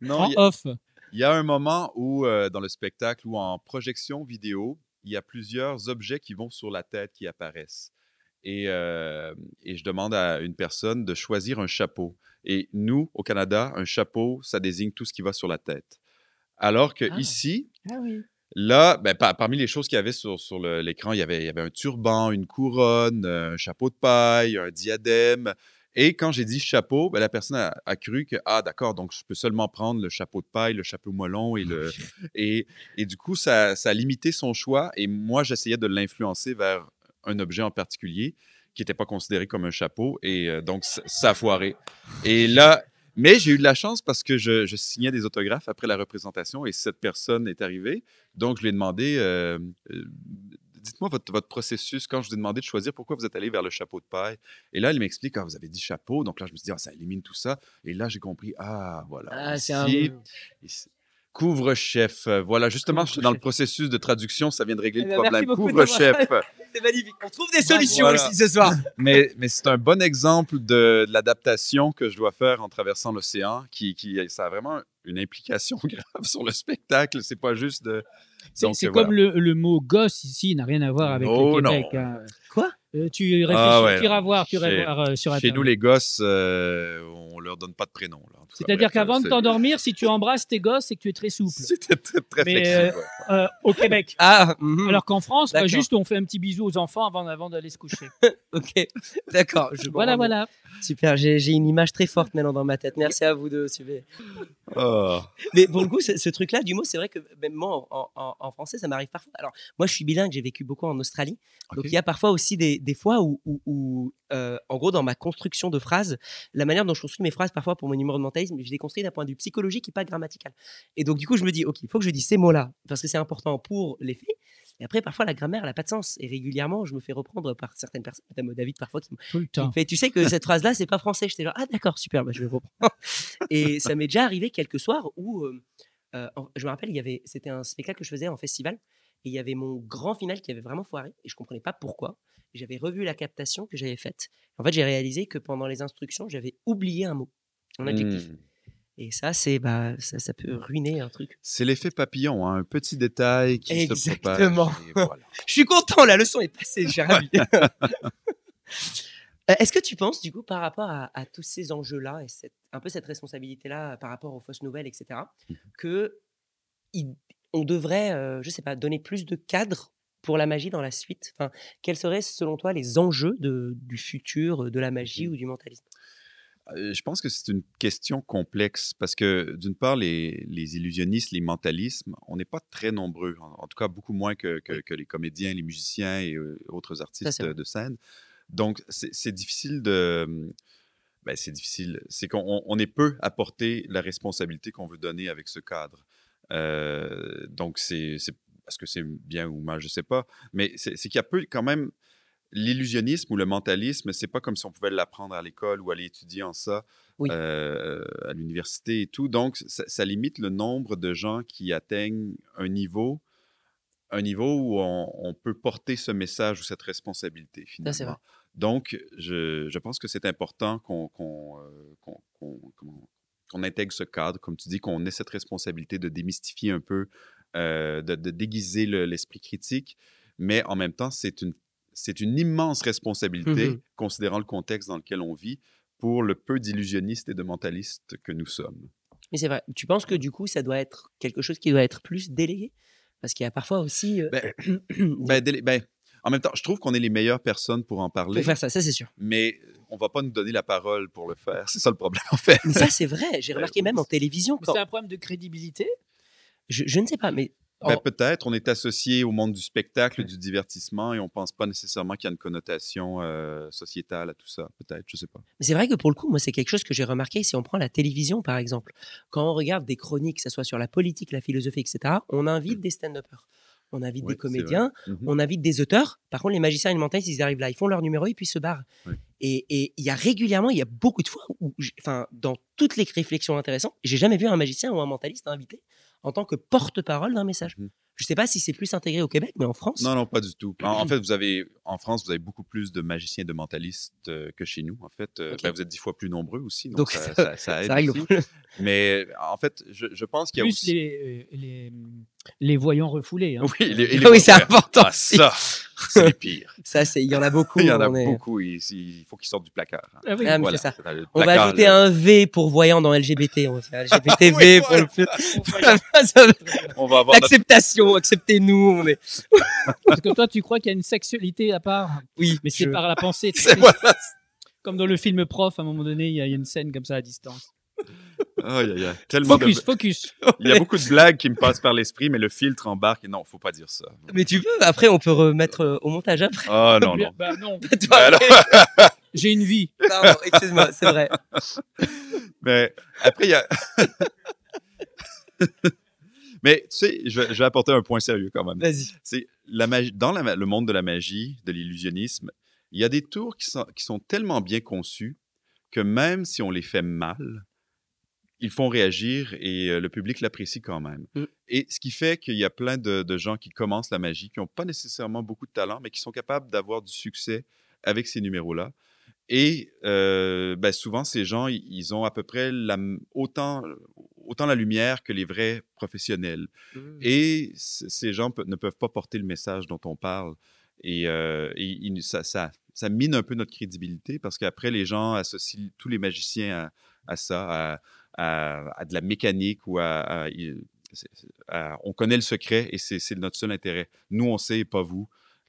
C: non,
A: En
C: il y a,
A: off.
C: Il y a un moment où, euh, dans le spectacle, ou en projection vidéo, il y a plusieurs objets qui vont sur la tête qui apparaissent. Et, euh, et je demande à une personne de choisir un chapeau. Et nous, au Canada, un chapeau, ça désigne tout ce qui va sur la tête. Alors que
A: Ah.
C: ici,
A: Ah oui.
C: Là, ben, par- parmi les choses qu'il y avait sur, l'écran, il y avait, il y avait un turban, une couronne, un chapeau de paille, un diadème. Et quand j'ai dit chapeau, ben, la personne a, a cru que, ah, d'accord, donc je peux seulement prendre le chapeau de paille, le chapeau moellon et le. et, et du coup, ça, ça a limité son choix. Et moi, j'essayais de l'influencer vers un objet en particulier qui n'était pas considéré comme un chapeau. Et euh, donc, ça, a foiré. Et là, mais j'ai eu de la chance parce que je, je signais des autographes après la représentation et cette personne est arrivée. Donc, je lui ai demandé, euh, euh, dites-moi votre, votre processus quand je vous ai demandé de choisir pourquoi vous êtes allé vers le chapeau de paille? Et là, il m'explique, ah, vous avez dit chapeau. Donc là, je me suis dit, ah, ça élimine tout ça. Et là, j'ai compris, ah, voilà.
B: Ah, c'est un.
C: Couvre-chef. Voilà, justement, dans le processus de traduction, ça vient de régler
B: Eh
C: le
B: ben,
C: problème. Couvre-chef. [laughs]
B: C'est magnifique. On trouve des solutions
C: Voilà.
B: ici ce soir. [laughs]
C: mais mais c'est un bon exemple de, de l'adaptation que je dois faire en traversant l'océan, qui, qui ça a vraiment une implication [laughs] grave sur le spectacle. C'est pas juste de.
A: C'est
C: euh,
A: comme
C: voilà.
A: le, le mot gosse ici, n'a rien à voir avec
C: Oh,
A: le Québec.
C: non.
A: hein.
B: Quoi?
A: Euh, Tu réfléchis,
C: Ah ouais,
A: tu iras voir, tu iras
C: Chez-
A: voir euh, sur
C: Chez
A: Internet.
C: nous, les gosses, euh, on leur donne pas de prénom.
A: C'est-à-dire qu'avant de t'endormir, si tu embrasses tes gosses, c'est que tu es très souple. [laughs]
C: C'était très, très
A: Mais,
C: flexible. ouais.
A: Euh, au Québec. [laughs]
B: Ah, mhm.
A: Alors qu'en France, bah, juste on fait un petit bisou aux enfants avant, avant d'aller se coucher. [laughs]
B: ok. D'accord.
A: voilà, voilà.
B: Super. J'ai j'ai une image très forte maintenant dans ma tête. Merci à vous deux. super.
C: Oh.
B: Mais pour le coup, ce, ce truc-là, du mot, c'est vrai que même moi, en, en- en français, ça m'arrive parfois. Alors, moi, je suis bilingue, j'ai vécu beaucoup en Australie. Donc, il y a parfois aussi des, des fois où, où- où, euh, en gros, dans ma construction de phrases, la manière dont je construis mes phrases, parfois pour mon numéro de mentalisme, je les construis d'un point de vue psychologique et pas grammatical. Et donc, du coup, je me dis, OK, il faut que je dise ces mots-là, parce que c'est important pour les faits. Et après, parfois, la grammaire, elle n'a pas de sens. Et régulièrement, je me fais reprendre par certaines personnes, notamment David, parfois, qui me qui fait, tu sais que [laughs] cette phrase-là, c'est pas français. J'étais genre, ah d'accord, super, bah, je vais reprendre. et ça m'est déjà arrivé quelques soirs où, euh, euh, je me rappelle, il y avait, c'était un spectacle que je faisais en festival, et il y avait mon grand final qui avait vraiment foiré, et je comprenais pas pourquoi. J'avais revu la captation que j'avais faite. En fait, j'ai réalisé que pendant les instructions, j'avais oublié un mot, un adjectif.
C: Hmm.
B: Et ça, c'est, bah, ça, ça peut ruiner un truc.
C: C'est l'effet papillon, hein, un petit détail qui se.
B: Exactement.
C: voilà. [laughs]
B: Je suis content, la leçon est passée, j'ai ravi. [laughs] Euh, Est-ce que tu penses, du coup, par rapport à, à tous ces enjeux-là et cette, un peu cette responsabilité-là par rapport aux fausses nouvelles, etc.,
C: Mhm.
B: que il- on devrait, euh, je sais pas, donner plus de cadre pour la magie dans la suite? Enfin, Quels seraient, selon toi, les enjeux de, du futur de la magie
C: Mhm.
B: ou du mentalisme?
C: Euh, Je pense que c'est une question complexe parce que, d'une part, les, les illusionnistes, les mentalismes, on n'est pas très nombreux, en, en tout cas beaucoup moins que, que- que les comédiens, les musiciens et euh, autres artistes de, scène. Donc, c'est difficile de. Ben, c'est difficile. C'est qu'on on- on est peu à porter la responsabilité qu'on veut donner avec ce cadre. Euh, donc, c'est. Est-ce que c'est bien ou mal, je ne sais pas. Mais c'est qu'il y a peu quand même l'illusionnisme ou le mentalisme, c'est pas comme si on pouvait l'apprendre à l'école ou aller étudier en ça
B: Oui.
C: euh, à l'université et tout. Donc, ça, ça limite le nombre de gens qui atteignent un niveau, un niveau où on, on peut porter ce message ou cette responsabilité finalement.
B: vrai.
C: Donc, je, je pense que c'est important qu'on euh, comment- qu'on intègre ce cadre, comme tu dis, qu'on ait cette responsabilité de démystifier un peu, euh, de, de déguiser le- l'esprit critique, mais en même temps, c'est une, c'est une immense responsabilité,
B: Mhm.
C: considérant le contexte dans lequel on vit, pour le peu d'illusionnistes et de mentalistes que nous sommes.
B: Mais c'est vrai. Tu penses que, du coup, ça doit être quelque chose qui doit être plus délégué Parce qu'il y a parfois aussi... euh,
C: Ben, délé- [clears throat] ben, en même temps, je trouve qu'on est les meilleures personnes pour en parler,
B: pour faire ça, ça c'est sûr.
C: mais on va pas nous donner la parole pour le faire. C'est ça le problème, en fait.
B: Mais ça, c'est vrai. J'ai remarqué même en télévision. Quand-
A: C'est un problème de crédibilité?
B: Je, je ne sais pas, mais
C: Ben,
B: en-
C: Peut-être, on est associé au monde du spectacle, du divertissement, et on pense pas nécessairement qu'il y a une connotation euh, sociétale à tout ça. Peut-être, je sais pas.
B: Mais c'est vrai que pour le coup, moi, c'est quelque chose que j'ai remarqué si on prend la télévision, par exemple. Quand on regarde des chroniques, que ce soit sur la politique, la philosophie, etc., on invite des stand-uppers. On invite des comédiens,
C: Mhm.
B: on invite des auteurs. Par contre, les magiciens et les mentalistes, ils arrivent là, ils font leur numéro et puis ils se barrent. Et et il y a régulièrement, il y a beaucoup de fois où, enfin, dans toutes les réflexions intéressantes, j'ai jamais vu un magicien ou un mentaliste invité en tant que porte-parole d'un message.
C: Mhm.
B: Je sais pas si c'est plus intégré au Québec, mais en France,
C: Non, non, pas du tout. En, en [clears throat] fait, vous avez, en France, vous avez beaucoup plus de magiciens et de mentalistes euh, que chez nous. En fait, Euh, ben, vous êtes dix fois plus nombreux aussi. Donc,
B: Donc,
C: ça,
B: ça-
C: ça- ça aide aussi. Mais en fait, je, je pense qu'il y a
A: Plus
C: aussi.
A: les, les, les voyants refoulés. hein.
C: Oui, les, et les
B: oui, c'est important.
C: Ah, ça, c'est les pires.
B: Ça, c'est, il y en a beaucoup.
C: Il y en a
B: est-
C: beaucoup. et Il faut qu'ils sortent du placard. hein.
A: Ah oui.
B: Ah, mais
C: Voilà,
B: c'est ça.
C: c'est le
B: On va ajouter
C: là.
B: un V pour voyant dans LGBT. On va faire [laughs] LGBTV
C: Oui,
B: pour
C: voilà.
B: le plus.
A: Très
C: On va avoir notre
B: L'acceptation, acceptez-nous. On est... [laughs]
A: Parce que toi, tu crois qu'il y a une sexualité à part?
B: Oui,
A: Mais c'est
B: je-
A: par la pensée. [laughs]
C: C'est voilà.
A: Comme dans le film Prof, à un moment donné, il y a il y a une scène comme ça à distance.
C: Aïe, aïe, aïe. Tellement de-
A: Focus, focus. [laughs]
C: Il y a beaucoup de blagues qui me passent par l'esprit, mais le filtre embarque et non, faut pas dire ça.
B: Mais tu peux, après, on peut remettre euh, au montage après.
C: Ah non, [laughs] non.
A: Bah non,
B: Toi,
C: Bah, alors-
B: après. [laughs]
A: j'ai une vie.
B: Pardon, excuse-moi, c'est vrai.
C: Mais après, il y a. mais tu sais, je vais, je vais apporter un point sérieux quand même.
B: Vas-y.
C: C'est la magie, dans la le monde de la magie, de l'illusionnisme, il y a des tours qui sont, qui sont tellement bien conçus que même si on les fait mal, ils font réagir et euh, le public l'apprécie quand même.
B: Mm.
C: Et ce qui fait qu'il y a plein de, de gens qui commencent la magie, qui n'ont pas nécessairement beaucoup de talent, mais qui sont capables d'avoir du succès avec ces numéros-là. Et euh, ben, souvent, ces gens, ils- ont à peu près la m- autant, autant la lumière que les vrais professionnels.
B: Mm.
C: Et ces gens ne peuvent pas porter le message dont on parle. Et, euh, et il- ça, ça, ça mine un peu notre crédibilité parce qu'après, les gens associent tous les magiciens à, à ça, à, à- à de la mécanique ou à. on connaît le secret et c'est notre seul intérêt. Nous, on sait et pas vous.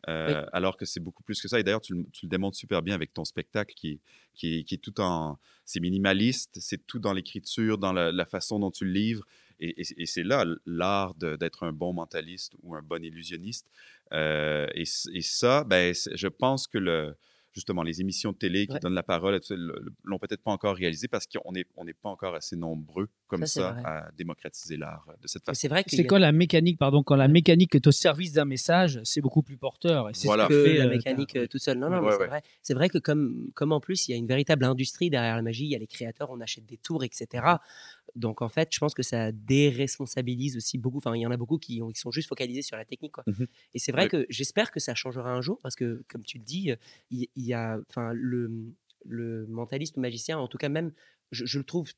C: Euh, Alors que c'est beaucoup plus que ça. Et d'ailleurs, tu, le- tu le démontres super bien avec ton spectacle qui est, qui est, qui est tout en. C'est minimaliste, c'est tout dans l'écriture, dans la, la façon dont tu le livres. Et, et- et c'est là l'art d'être un bon mentaliste ou un bon illusionniste. Euh, et, et ça, ben, je pense que le, justement, les émissions de télé qui
B: Ouais.
C: donnent la parole, et tout ça, le- le- l'ont peut-être pas encore réalisé parce qu'on n'est on n'est pas encore assez nombreux comme
B: Ça,
C: à démocratiser l'art de cette
B: Mais
C: façon.
B: C'est vrai que
A: C'est quand la mécanique, pardon, quand la mécanique est au service d'un message, c'est beaucoup plus porteur. Et c'est ce
C: Voilà.
A: que
B: que
A: fait,
B: la
A: euh,
B: mécanique euh, tout seul. Non, non,
C: Ouais,
B: c'est
C: ouais.
B: vrai. C'est vrai que comme, comme en plus, il y a une véritable industrie derrière la magie, il y a les créateurs, on achète des tours, etc. Donc en fait, je pense que ça déresponsabilise aussi beaucoup. Enfin, il y en a beaucoup qui, ont- qui sont juste focalisés sur la technique. Quoi.
C: Mhm.
B: Et c'est vrai
C: Oui.
B: que j'espère que ça changera un jour parce que, comme tu le dis, il il y, a, enfin, le, le mentaliste ou magicien, en tout cas même, je, je le trouve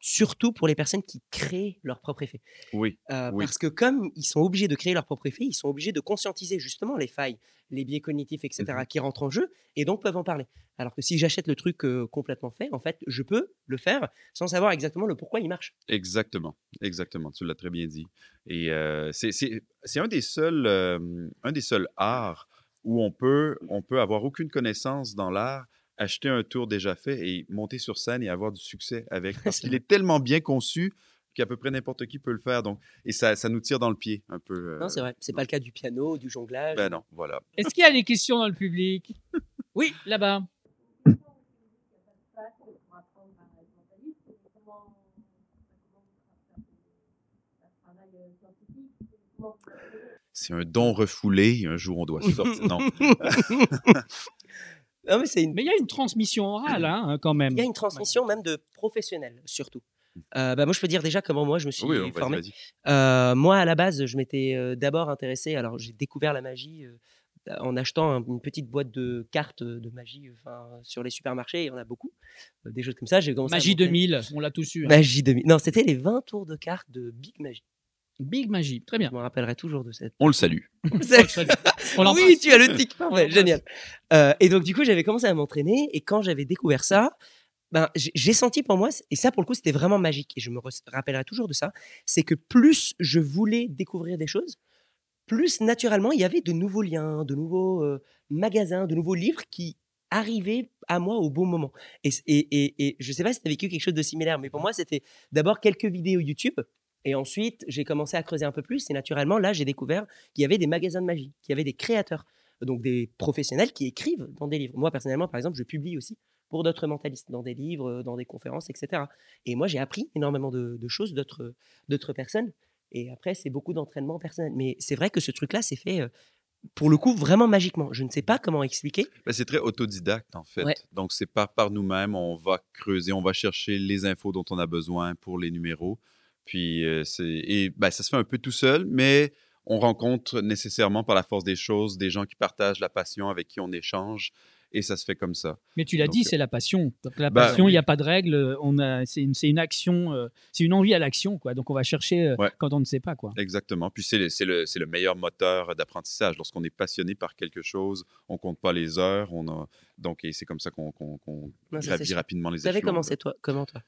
B: surtout pour les personnes qui créent leur propre effet.
C: Oui,
B: Euh,
C: Oui.
B: Parce que comme ils sont obligés de créer leur propre effet, ils sont obligés de conscientiser justement les failles, les biais cognitifs, etc.,
C: Mhm.
B: qui rentrent en jeu et donc peuvent en parler. Alors que si j'achète le truc euh, complètement fait, en fait, je peux le faire sans savoir exactement le pourquoi il marche.
C: exactement. Exactement. Tu l'as très bien dit. Et euh, c'est- un des seuls, un des seuls arts où on peut, on peut avoir aucune connaissance dans l'art, acheter un tour déjà fait et monter sur scène et avoir du succès avec. [laughs] Parce
B: C'est
C: qu'il est tellement bien conçu qu'à peu près n'importe qui peut le faire. Donc, et ça, ça nous tire dans le pied un peu. euh,
B: Non, c'est vrai. C'est pas le cas du piano, du jonglage.
C: Ben non, voilà.
A: Est-ce qu'il y a des questions dans le public? [laughs] Oui, là-bas.
C: C'est un don refoulé. Un jour, on doit sortir. Non. [laughs]
B: Non, mais c'est une
A: Mais il y a une transmission orale, hein, quand même.
B: Il y a une transmission même de professionnels, surtout. Euh, bah, moi, je peux dire déjà comment moi je me suis
C: Oui, vas-y,
B: formé. Euh, moi, à la base, je m'étais euh, d'abord intéressé. Alors, j'ai découvert la magie euh, en achetant un- une petite boîte de cartes de magie. Enfin, sur les supermarchés, il y en a beaucoup. Des choses comme ça. J'ai commencé à
A: Magie
B: m'entraîner.
A: 2000, on l'a tous eu. hein.
B: Magie 2000. Non, c'était les 20 tours de cartes de Big Magie.
A: Big Magie, très bien.
B: Je me rappellerai toujours de cette.
C: On le salue.
A: On [laughs]
B: oui, tu as le tic, parfait, génial. Euh, et donc, du coup, j'avais commencé à m'entraîner. Et quand j'avais découvert ça, ben, j'ai senti pour moi, et ça pour le coup, c'était vraiment magique. Et je me rappellerai toujours de ça. C'est que plus je voulais découvrir des choses, plus naturellement, il y avait de nouveaux liens, de nouveaux euh, magasins, de nouveaux livres qui arrivaient à moi au bon moment. Et, et, et, et je sais pas si tu as vécu quelque chose de similaire, mais pour moi, c'était d'abord quelques vidéos YouTube. Et ensuite, j'ai commencé à creuser un peu plus. Et naturellement, là, j'ai découvert qu'il y avait des magasins de magie, qu'il y avait des créateurs, donc des professionnels qui écrivent dans des livres. Moi, personnellement, par exemple, je publie aussi pour d'autres mentalistes, dans des livres, dans des conférences, etc. Et moi, j'ai appris énormément de, de choses d'autres d'autres personnes. Et après, c'est beaucoup d'entraînement personnel. Mais c'est vrai que ce truc-là, c'est fait, euh, pour le coup, vraiment magiquement. Je ne sais pas comment expliquer.
C: Ben, c'est très autodidacte, en fait.
B: Ouais.
C: Donc, c'est par, par nous-mêmes, on va creuser, on va chercher les infos dont on a besoin pour les numéros. Puis, euh, c'est, et ben, ça se fait un peu tout seul, mais on rencontre nécessairement, par la force des choses, des gens qui partagent la passion, avec qui on échange, et ça se fait comme ça.
A: Mais tu l'as dit,
C: euh,
A: c'est la passion. Donc, la
C: bah,
A: passion, il n'y a pas de règle. On a, c'est une, action, euh, c'est une envie à l'action, quoi. Donc on va chercher euh,
C: Ouais.
A: quand on ne sait pas, quoi.
C: Exactement. Puis, c'est le, meilleur moteur d'apprentissage. Lorsqu'on est passionné par quelque chose, on compte pas les heures, on a... donc, et c'est comme ça qu'on,
B: c'est
C: gravit rapidement les
B: Vous savez
C: échelons,
B: comment c'est toi Comment toi?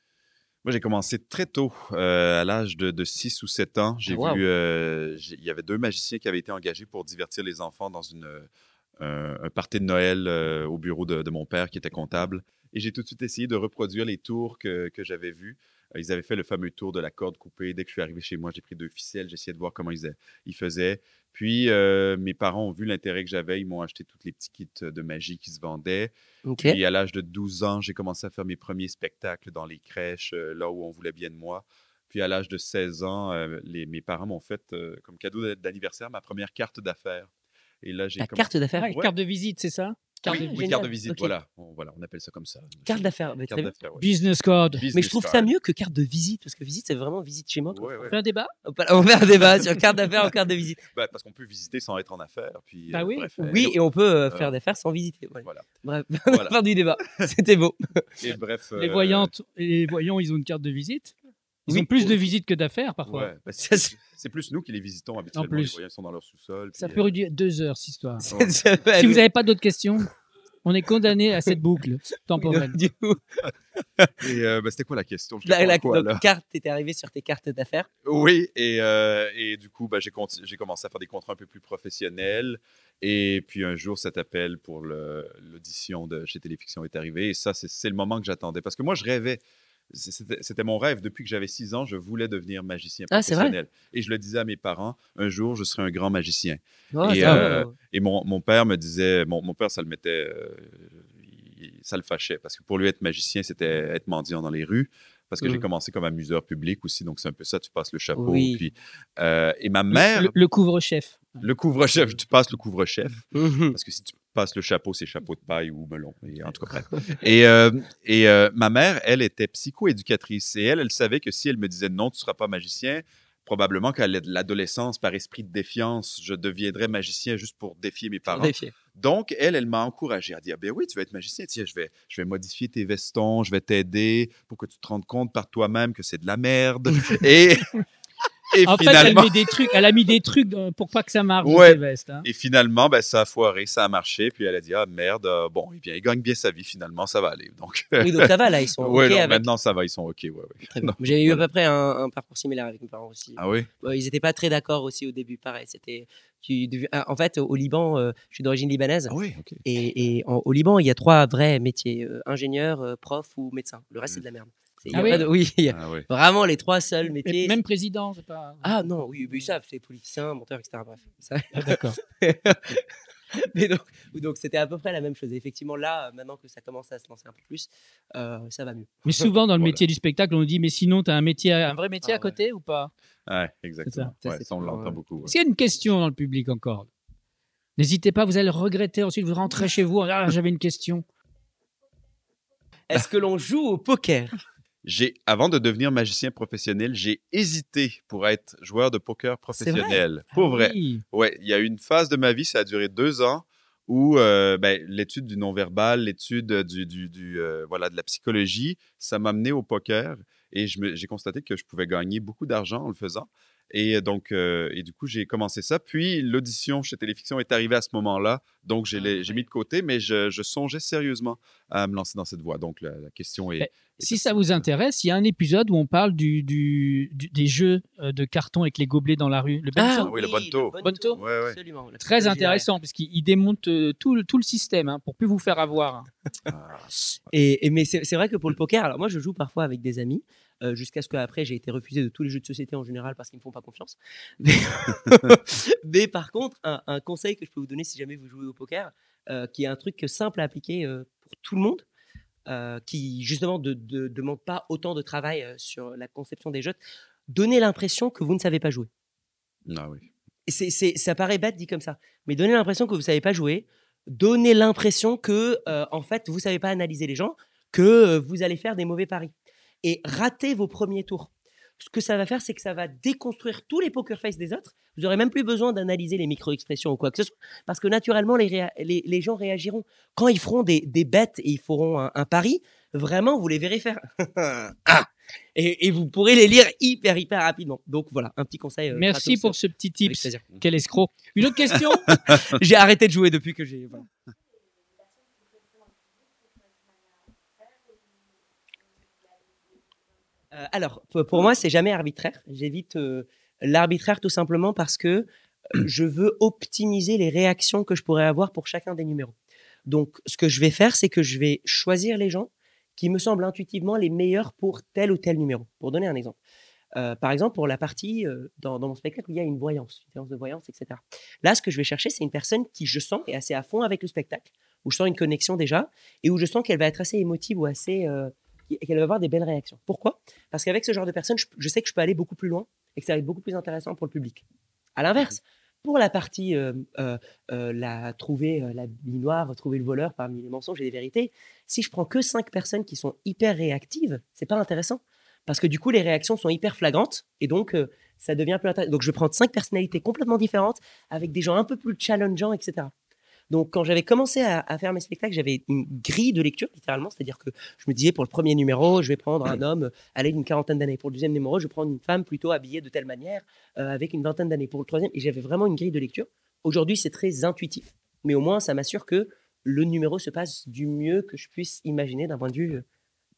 C: Moi, j'ai commencé très tôt, euh, à l'âge de, de 6 ou 7 ans. J'ai
B: wow.
C: vu, euh, il y avait deux magiciens qui avaient été engagés pour divertir les enfants dans une, un, un party de Noël euh, au bureau de, de mon père qui était comptable. Et j'ai tout de suite essayé de reproduire les tours que, que j'avais vus. Euh, Ils avaient fait le fameux tour de la corde coupée. Dès que je suis arrivé chez moi, j'ai pris deux ficelles, j'ai essayé de voir comment ils, ils faisaient. Puis, euh, mes parents ont vu l'intérêt que j'avais. Ils m'ont acheté tous les petits kits de magie qui se vendaient. Puis, à l'âge de 12 ans, j'ai commencé à faire mes premiers spectacles dans les crèches, euh, là où on voulait bien de moi. Puis, à l'âge de 16 ans, euh, les, mes parents m'ont fait, euh, comme cadeau d'a- d'anniversaire, ma première carte d'affaires. Et là, j'ai
B: La carte d'affaires?
A: Ah,
C: Ouais.
A: Carte de visite, c'est ça? Carte
B: Oui,
A: de
C: Oui,
A: visite.
C: carte de visite, voilà. On, voilà. on appelle ça comme ça.
B: Carte d'affaires.
C: d'affaires, ouais.
A: Business card.
B: Mais je trouve
C: card.
B: ça mieux que carte de visite, parce que visite, c'est vraiment visite chez moi. quoi.
C: Ouais, ouais.
A: On fait un débat?
B: On faire un débat sur carte d'affaires ou carte de visite.
C: Ben, parce qu'on peut visiter sans être en affaires. Puis,
A: Bah
C: euh,
A: oui.
C: bref, euh,
B: Oui, et on peut euh,
C: Euh,
B: faire des affaires sans visiter. ouais.
C: Voilà.
B: Bref, [laughs]
C: Voilà.
B: fin du débat. [laughs] C'était beau.
C: Et bref.
A: Les
C: euh,
A: voyantes les voyants, ils ont une carte de visite? Ils
B: Oui.
A: ont plus de visites que d'affaires parfois.
C: Ouais,
B: Ça,
C: c'est plus nous qui les visitons habituellement.
A: plus.
C: Les sont dans leur sous-sol.
A: Ça peut
C: euh,
A: durer deux heures, cette histoire. [laughs]
C: Ouais.
A: Si vous n'avez pas d'autres questions, on est condamné à cette boucle temporelle. [laughs]
B: Du coup,
C: Et euh, ben, c'était quoi la question?
B: La,
C: quoi,
B: donc, carte, t'étais arrivé sur tes cartes d'affaires?
C: Oui, et, euh, et du coup, ben, j'ai commencé à faire des contrats un peu plus professionnels. Et puis un jour, cet appel pour l'audition de chez Téléfiction est arrivé. Et ça, c'est le moment que j'attendais. Parce que moi, je rêvais. C'était mon rêve. Depuis que j'avais six ans, je voulais devenir magicien
B: Ah,
C: professionnel. et je le disais à mes parents, un jour, je serai un grand magicien.
B: Oh,
C: Et, euh. Et mon, mon père me disait, mon, mon père, ça le mettait, euh, ça le fâchait parce que pour lui, être magicien, c'était être mendiant dans les rues. Parce que j'ai
B: Mm.
C: commencé comme amuseur public aussi, donc c'est un peu ça, tu passes le chapeau.
B: Oui.
C: Puis, euh, et ma mère,
A: Le,
C: le,
A: le couvre-chef.
C: couvre-chef, tu passes le couvre-chef.
B: Mhm.
C: Parce que si tu passes le chapeau, c'est chapeau de paille ou melon. Et, en tout cas, bref. [laughs] Et, euh, et euh, ma mère, elle était psychoéducatrice. Et elle, elle savait que si elle me disait non, tu ne seras pas magicien, probablement qu'à l'adolescence, par esprit de défiance, je deviendrais magicien juste pour défier mes parents. Donc, elle, elle m'a encouragé à dire, ben oui, tu vas être magicien, tiens, je vais, je vais modifier tes vestons, je vais t'aider pour que tu te rendes compte par toi-même que c'est de la merde. [laughs] et, et
A: En fait, elle,
C: finalement,
A: met des trucs, elle a mis des trucs pour pas que ça marche
C: Ouais.
A: dans ses vestes. hein.
C: et finalement, ben, ça a foiré, ça a marché. Puis elle a dit, ah merde, euh, bon, eh bien, il gagne bien sa vie finalement, ça va aller. Donc,
B: Oui, donc ça va là, ils sont [laughs]
C: ouais,
B: OK
C: non,
B: avec.
C: maintenant ça va, ils sont OK. Ouais, ouais. [laughs]
B: J'ai eu à peu près un, un parcours similaire avec mes parents aussi.
C: Ah oui?
B: Ils n'étaient pas très d'accord aussi au début, pareil. C'était, ah, en fait, au Liban, euh, je suis d'origine libanaise.
C: Ah oui, OK.
B: Et, et en- au Liban, il y a trois vrais métiers euh, ingénieur, euh, prof ou médecin. Le reste, c'est de la merde. C'est- il y a
A: Ah oui
B: pas de- oui, il y a
C: Ah oui.
B: vraiment les trois seuls
A: Et
B: métiers.
A: Même président, c'est pas.
B: Ah non, oui, mais ils savent, c'est politicien, monteur, etc. Bref. Ça-
A: Ah, D'accord. [laughs]
B: mais donc, donc c'était à peu près la même chose. Et effectivement, là, maintenant que ça commence à se lancer un peu plus, euh, ça va mieux.
A: Mais souvent dans le [laughs]
C: Voilà.
A: métier du spectacle, on nous dit mais sinon tu as un métier, un vrai métier
B: Ah
A: à côté ou pas?
C: Ouais, exactement.
B: Ça,
C: Ouais,
B: c'est
C: ça, on l'entend
B: ouais.
C: beaucoup. ouais.
A: Est-ce qu'il y a une question dans le public encore? N'hésitez pas, vous allez le regretter ensuite, vous rentrez chez vous, ah, j'avais une question.
B: Est-ce que l'on joue au poker?
C: J'ai, avant de devenir magicien professionnel, j'ai hésité pour être joueur de poker
B: vrai?
C: professionnel. Pour
A: Ah
C: vrai.
A: oui.
C: Ouais, il y a eu une phase de ma vie, ça a duré deux ans, où euh, ben, l'étude du non-verbal, l'étude du, du, du, euh, voilà, de la psychologie, ça m'a amené au poker et j'ai constaté que je pouvais gagner beaucoup d'argent en le faisant. Et donc, euh, et du coup, j'ai commencé ça. Puis l'audition chez Téléfiction est arrivée à ce moment-là, donc j'ai les- j'ai mis de côté, mais je, je songeais sérieusement à me lancer dans cette voie. Donc la, la question est.
A: Si ça vous intéresse, il y a un épisode où on parle du, du- du- des jeux de carton avec les gobelets dans la rue. Le
B: Ah
A: bento.
C: oui, le bonto.
A: Bonto.
C: Ouais, ouais.
B: Absolument.
A: Très intéressant, parce qu'il il démonte tout, le- tout le système hein, pour plus vous faire avoir.
C: Ah,
B: Et, et- mais c'est vrai que pour le poker, alors moi je joue parfois avec des amis, euh, jusqu'à ce qu'après j'ai été refusé de tous les jeux de société en général parce qu'ils me font pas confiance. [laughs] Mais, mais par contre, un, un conseil que je peux vous donner si jamais vous jouez au poker, euh, qui est un truc simple à appliquer euh, pour tout le monde, qui justement ne de, demande pas autant de travail sur la conception des jeux, donnez l'impression que vous ne savez pas jouer.
C: ah oui.
B: Ça paraît bête dit comme ça, mais donnez l'impression que vous savez pas jouer, donnez l'impression que en fait vous savez pas analyser les gens, que vous allez faire des mauvais paris et ratez vos premiers tours. Ce que ça va faire, c'est que ça va déconstruire tous les poker face des autres. Vous aurez même plus besoin d'analyser les micro-expressions ou quoi que ce soit, parce que naturellement les, les, les gens réagiront quand ils feront des, des bêtes et ils feront un, un pari. Vraiment, vous les verrez faire. [laughs] Ah et, et vous pourrez les lire hyper hyper rapidement. Donc voilà, un petit conseil. euh,
A: Merci pour ce petit tips. Quel escroc. Une autre question? [laughs]
B: J'ai arrêté de jouer depuis que j'ai. voilà. Euh, alors, pour moi, c'est jamais arbitraire. J'évite euh, l'arbitraire tout simplement parce que euh, je veux optimiser les réactions que je pourrais avoir pour chacun des numéros. Donc, ce que je vais faire, c'est que je vais choisir les gens qui me semblent intuitivement les meilleurs pour tel ou tel numéro. Pour donner un exemple. Par exemple, pour la partie dans, mon spectacle où il y a une voyance, une séance de voyance, etc. Là, ce que je vais chercher, c'est une personne qui, je sens, est assez à fond avec le spectacle, où je sens une connexion déjà, et où je sens qu'elle va être assez émotive ou assez. Qu'elle va avoir des belles réactions. Pourquoi? Parce qu'avec ce genre de personne, je, sais que je peux aller beaucoup plus loin et que ça va être beaucoup plus intéressant pour le public. À l'inverse, pour la partie euh, euh, euh, la trouver la bille noire, trouver le voleur parmi les mensonges et les vérités, si je prends que cinq personnes qui sont hyper réactives, c'est pas intéressant parce que du coup les réactions sont hyper flagrantes et donc ça devient plus intéressant. Donc je vais prendre cinq personnalités complètement différentes avec des gens un peu plus challengeants, etc. Donc quand j'avais commencé à, faire mes spectacles, j'avais une grille de lecture littéralement, c'est-à-dire que je me disais pour le premier numéro, je vais prendre un homme euh, âgé d'une quarantaine d'années. Pour le deuxième numéro, je vais prendre une femme plutôt habillée de telle manière, euh, avec une vingtaine d'années. Pour le troisième, et j'avais vraiment une grille de lecture. Aujourd'hui, c'est très intuitif, mais au moins ça m'assure que le numéro se passe du mieux que je puisse imaginer d'un point de vue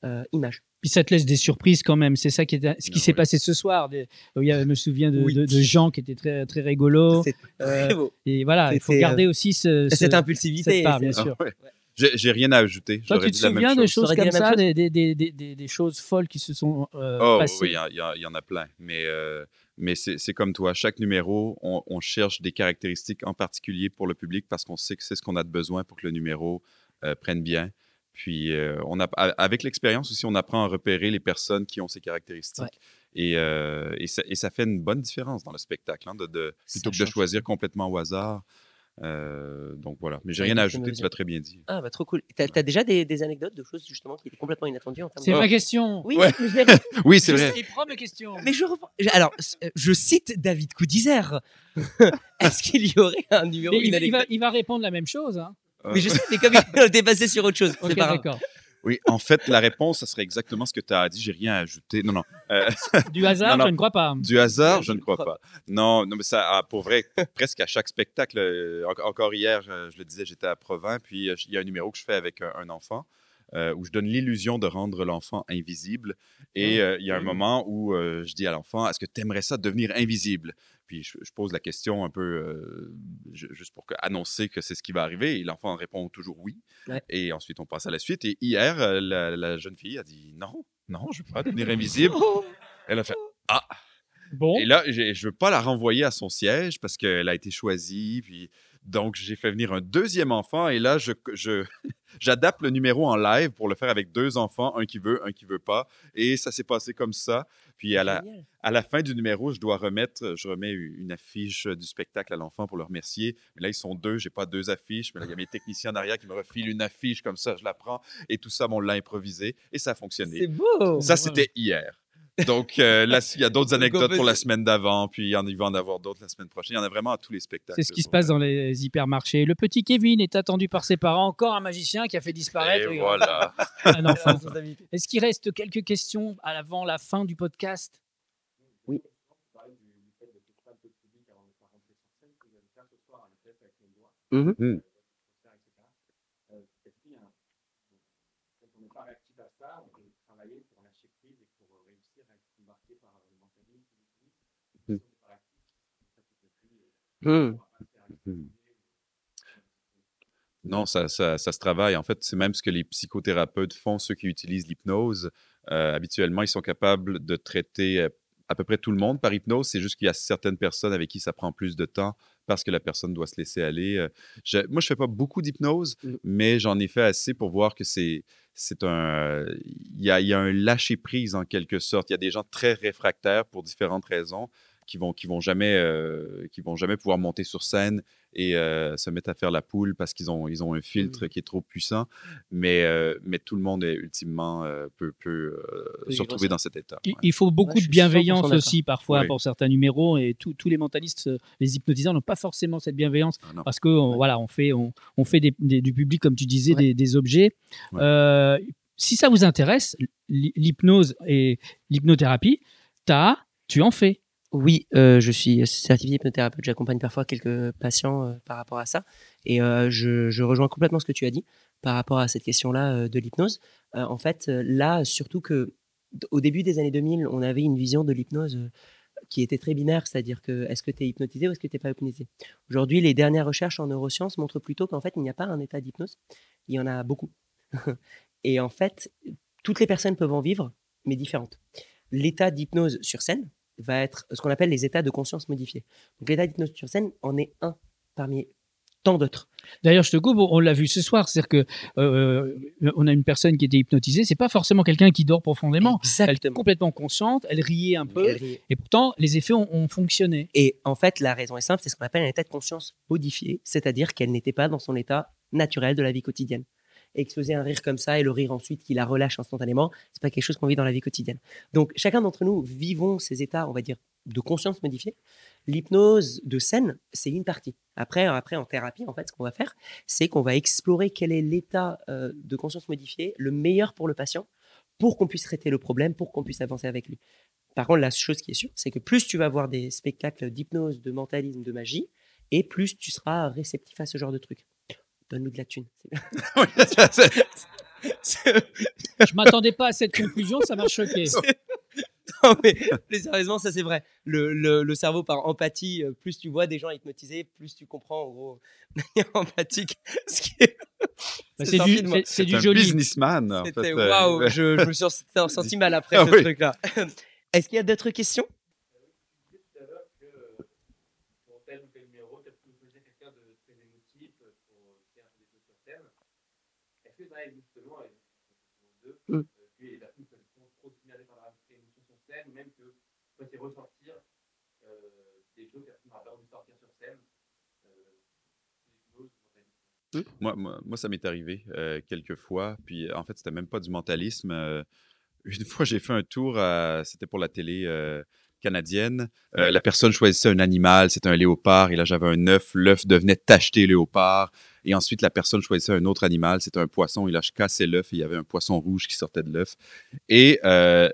B: euh, image.
A: Puis ça te laisse des surprises quand même. C'est ça qui est, ce qui
C: Ah
A: s'est
C: oui.
A: passé ce soir. Des- a- je me souviens de,
B: Oui.
A: de- de Jean qui était très, très rigolo.
B: C'est
A: Euh,
B: très beau.
A: Et voilà, il faut
B: C'était,
A: garder aussi ce, ce-
B: Cette impulsivité.
A: cette part, bien sûr.
C: Ah ouais. J'ai j'ai rien à ajouter.
A: Toi, tu te souviens de
C: chose.
A: choses comme ça,
B: chose
A: des, des, des, des, des choses folles qui se sont euh,
C: Oh
A: passées?
C: oui, il y, en- y a plein. Mais, euh, mais c'est c'est comme toi. Chaque numéro, on, on cherche des caractéristiques en particulier pour le public parce qu'on sait que c'est ce qu'on a de besoin pour que le numéro euh, prenne bien. Puis, euh, on a, avec l'expérience aussi, on apprend à repérer les personnes qui ont ces caractéristiques.
B: Ouais.
C: Et, euh, et, ça, et ça fait une bonne différence dans le spectacle, hein, de, de-
B: Ça
C: plutôt que de choisir complètement au hasard. Euh, donc voilà. Mais j'ai rien à ajouter, tu l'as très bien dit.
B: Ah, bah trop cool. T'as as déjà des, des anecdotes de choses justement qui étaient complètement inattendues en termes
A: C'est
B: de...
A: ma question.
B: Oui,
C: Ouais.
B: mais [laughs]
C: Oui, c'est vrai.
A: Prends mes questions.
B: Mais je reprends- Alors, euh, je cite David Coudizer. [laughs] Est-ce qu'il y aurait un numéro,
A: il, il va,
B: anecdote
A: il va répondre la même chose. Hein.
B: Mais je sais, mais comme il était [laughs] passé sur autre chose,
A: Ok,
B: c'est pas grave.
A: d'accord.
C: Oui, en fait, la réponse, ça serait exactement ce que tu as dit. J'ai rien à ajouter. Non, non. Euh, [laughs]
A: Du hasard,
C: Non, non.
A: je ne crois pas.
C: Du hasard, je ne crois pas. Non, non, mais ça, ah, pour vrai, [laughs] presque à chaque spectacle. euh, en- encore hier, je, le disais, j'étais à Provins, puis euh, il y a un numéro que je fais avec un, enfant. euh, où je donne l'illusion de rendre l'enfant invisible. Et euh, il y a un moment où euh, je dis à l'enfant, est-ce que tu aimerais ça devenir invisible? Puis je, je pose la question un peu euh, ju- juste pour que- annoncer que c'est ce qui va arriver. Et l'enfant répond toujours oui.
B: Ouais.
C: Et ensuite, on passe à la suite. Et hier, euh, la, la jeune fille a dit, non, non, je ne veux pas devenir invisible. [laughs] Elle a fait,
A: Bon,
C: et là, je veux pas la renvoyer à son siège parce qu'elle a été choisie. Puis donc, j'ai fait venir un deuxième enfant. Et là, je, je- [laughs] j'adapte le numéro en live pour le faire avec deux enfants, un qui veut, un qui veut pas. Et ça s'est passé comme ça. Puis à la, à la fin du numéro, je dois remettre, je remets une affiche du spectacle à l'enfant pour le remercier. Mais là, ils sont deux, j'ai pas deux affiches. Mais là, il y a mes techniciens derrière qui me refilent une affiche comme ça, je la prends. Et tout ça, bon, on l'a improvisé. Et ça a fonctionné.
B: C'est beau.
C: Ça, c'était hier. Donc euh, là, il y a d'autres [laughs] anecdotes pour la
B: se-
C: semaine d'avant, puis il va en avoir d'autres la semaine prochaine. Il y en a vraiment à tous les spectacles.
A: c'est ce qui se passe dans les hypermarchés. Le petit Kevin est attendu par ses parents. Encore un magicien qui a fait disparaître
C: Et voilà. [laughs]
A: un enfant. [laughs] Est-ce qu'il reste quelques questions avant la fin du podcast?
B: Oui.
C: Mm.
B: Hmm.
C: Non, ça, ça, ça se travaille. En fait, c'est même ce que les psychothérapeutes font, ceux qui utilisent l'hypnose. Euh, habituellement, ils sont capables de traiter euh, à peu près tout le monde par hypnose. C'est juste qu'il y a certaines personnes avec qui ça prend plus de temps parce que la personne doit se laisser aller. Euh, je- moi, je fais pas beaucoup d'hypnose,
B: Mm.
C: mais j'en ai fait assez pour voir que c'est c'est un il y a, il y a un lâcher prise en quelque sorte. Il y a des gens très réfractaires pour différentes raisons qui vont qui vont jamais euh, qui vont jamais pouvoir monter sur scène et euh, se mettre à faire la poule parce qu'ils ont ils ont un filtre qui est trop puissant. Mais euh, mais tout le monde est ultimement euh, peut peut euh, se retrouver dans cet état.
A: Il-
C: ouais.
A: Il faut beaucoup
B: Ouais,
A: de bienveillance
B: 100% d'accord.
A: aussi parfois
C: Oui.
A: pour certains numéros et tous tous les mentalistes, les hypnotiseurs n'ont pas forcément cette bienveillance
C: Ah
A: parce que on- voilà, on fait on, on fait des, des- du public comme tu disais
B: Ouais.
A: des, des objets.
C: Ouais.
A: Euh, si ça vous intéresse, l'hy- l'hypnose et l'hypnothérapie, t'as, tu en fais.
B: Oui, euh, je suis certifié hypnothérapeute. J'accompagne parfois quelques patients euh, par rapport à ça. Et euh, je, rejoins complètement ce que tu as dit par rapport à cette question-là de l'hypnose. En fait, là, surtout que au début des années 2000, on avait une vision de l'hypnose qui était très binaire, c'est-à-dire que est-ce que tu es hypnotisé ou est-ce que tu n'es pas hypnotisé? Aujourd'hui, les dernières recherches en neurosciences montrent plutôt qu'en fait, il n'y a pas un état d'hypnose, il y en a beaucoup. [laughs] Et en fait, toutes les personnes peuvent en vivre, mais différentes. L'état d'hypnose sur scène va être ce qu'on appelle les états de conscience modifiés. Donc l'état d'hypnose sur scène en est un parmi tant d'autres.
A: D'ailleurs, je te coupe, on l'a vu ce soir, c'est-à-dire que euh, on a une personne qui était hypnotisée, c'est pas forcément quelqu'un qui dort profondément. Elle est complètement consciente, elle riait un peu, et pourtant les effets ont, ont, fonctionné.
B: Et en fait, la raison est simple, c'est ce qu'on appelle un état de conscience modifié, c'est-à-dire qu'elle n'était pas dans son état naturel de la vie quotidienne faisait un rire comme ça et le rire ensuite qui la relâche instantanément, c'est pas quelque chose qu'on vit dans la vie quotidienne. Donc chacun d'entre nous vivons ces états, on va dire, de conscience modifiée. L'hypnose de scène, c'est une partie. Après, après en thérapie, en fait, ce qu'on va faire, c'est qu'on va explorer quel est l'état euh, de conscience modifié le meilleur pour le patient pour qu'on puisse traiter le problème, pour qu'on puisse avancer avec lui. Par contre, la chose qui est sûre, c'est que plus tu vas voir des spectacles d'hypnose, de mentalisme, de magie, et plus tu seras réceptif à ce genre de trucs donne-nous de la thune. [laughs]
A: je m'attendais pas à cette conclusion, ça m'a choqué. [laughs]
B: non, mais plus sérieusement, ça c'est vrai. Le, le, cerveau, par empathie, euh, plus tu vois des gens hypnotisés, plus tu comprends en gros manière [laughs] empathique ce qui est.
A: Bah, c'est du, c'est, du joli.
C: businessman.
B: Euh, waouh, je, je, me suis senti mal après ah ce truc-là. Est-ce qu'il y a d'autres questions?
E: Puis les personnes sont trop submergées par la émotion sur scène, même que quand ils ressortir des choses qu'elles n'ont pas envie de sortir sur scène.
C: Moi, moi, moi, ça m'est arrivé euh, quelques fois. Puis en fait, c'était même pas du mentalisme. Euh, [laughs] une fois, j'ai fait un tour, c'était pour la télé euh, canadienne. Euh, la personne choisissait un animal, c'était un léopard, et là j'avais un œuf, l'œuf devenait tacheté léopard. Et ensuite, la personne choisissait un autre animal, c'était un poisson, et là je cassais l'œuf, et il y avait un poisson rouge qui sortait de l'œuf. Et euh,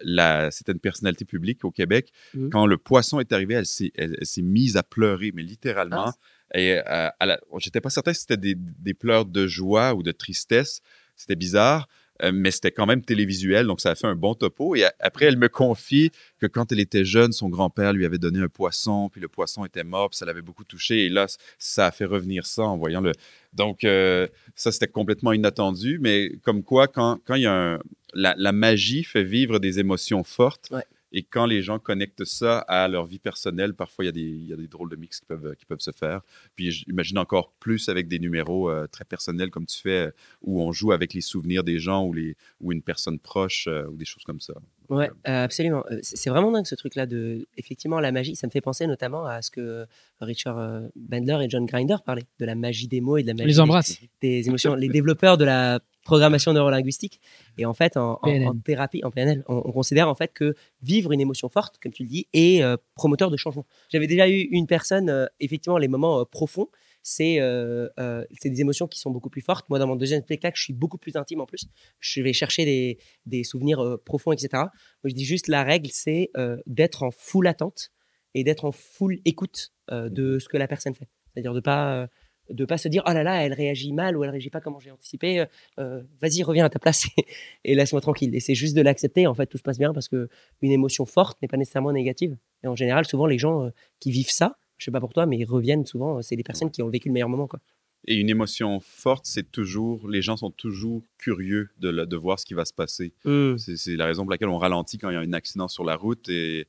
C: c'était une personnalité publique au Québec. Mmh. Quand le poisson est arrivé, elle s'est, mise à pleurer, mais littéralement. Ah. Et euh, j'étais pas certain si c'était des, des pleurs de joie ou de tristesse. C'était bizarre. Euh, mais c'était quand même télévisuel, donc ça a fait un bon topo. Et après, elle me confie que quand elle était jeune, son grand-père lui avait donné un poisson, puis le poisson était mort, puis ça l'avait beaucoup touché. Et là, ça a fait revenir ça en voyant le. Donc, euh, ça, c'était complètement inattendu, mais comme quoi, quand, quand il y a la, magie fait vivre des émotions fortes. Et quand les gens connectent ça à leur vie personnelle, parfois il y a des, il y a des drôles de mix qui peuvent, qui peuvent se faire. Puis j'imagine encore plus avec des numéros euh, très personnels comme tu fais, où on joue avec les souvenirs des gens ou, les, ou une personne proche euh, ou des choses comme ça.
B: Ouais, euh, absolument. C'est vraiment dingue ce truc-là de, effectivement, la magie. Ça me fait penser notamment à ce que Richard Bandler et John Grinder parlaient de la magie des mots et de la magie
A: les embrasse.
B: Des, des émotions. les développeurs de la programmation neurolinguistique. Et en fait, en, thérapie, en PNL, on, considère en fait que vivre une émotion forte, comme tu le dis, est euh, promoteur de changement. J'avais déjà eu une personne, euh, effectivement, les moments euh, profonds, c'est des émotions qui sont beaucoup plus fortes. Moi, dans mon deuxième spectacle, je suis beaucoup plus intime en plus. Je vais chercher des, des souvenirs profonds, etc. Moi, je dis juste la règle, c'est d'être en full attente et d'être en full écoute de ce que la personne fait. C'est-à-dire de pas de pas se dire oh là là elle réagit mal ou elle réagit pas comme j'ai anticipé euh, euh, vas-y reviens à ta place [laughs] et, laisse-moi tranquille et c'est juste de l'accepter en fait tout se passe bien parce que une émotion forte n'est pas nécessairement négative et en général souvent les gens euh, qui vivent ça je sais pas pour toi mais ils reviennent souvent c'est des personnes qui ont vécu le meilleur moment quoi
C: et une émotion forte, c'est toujours, les gens sont toujours curieux de, de voir ce qui va se passer.
B: Mmh.
C: C'est la raison pour laquelle on ralentit quand il y a un accident sur la route et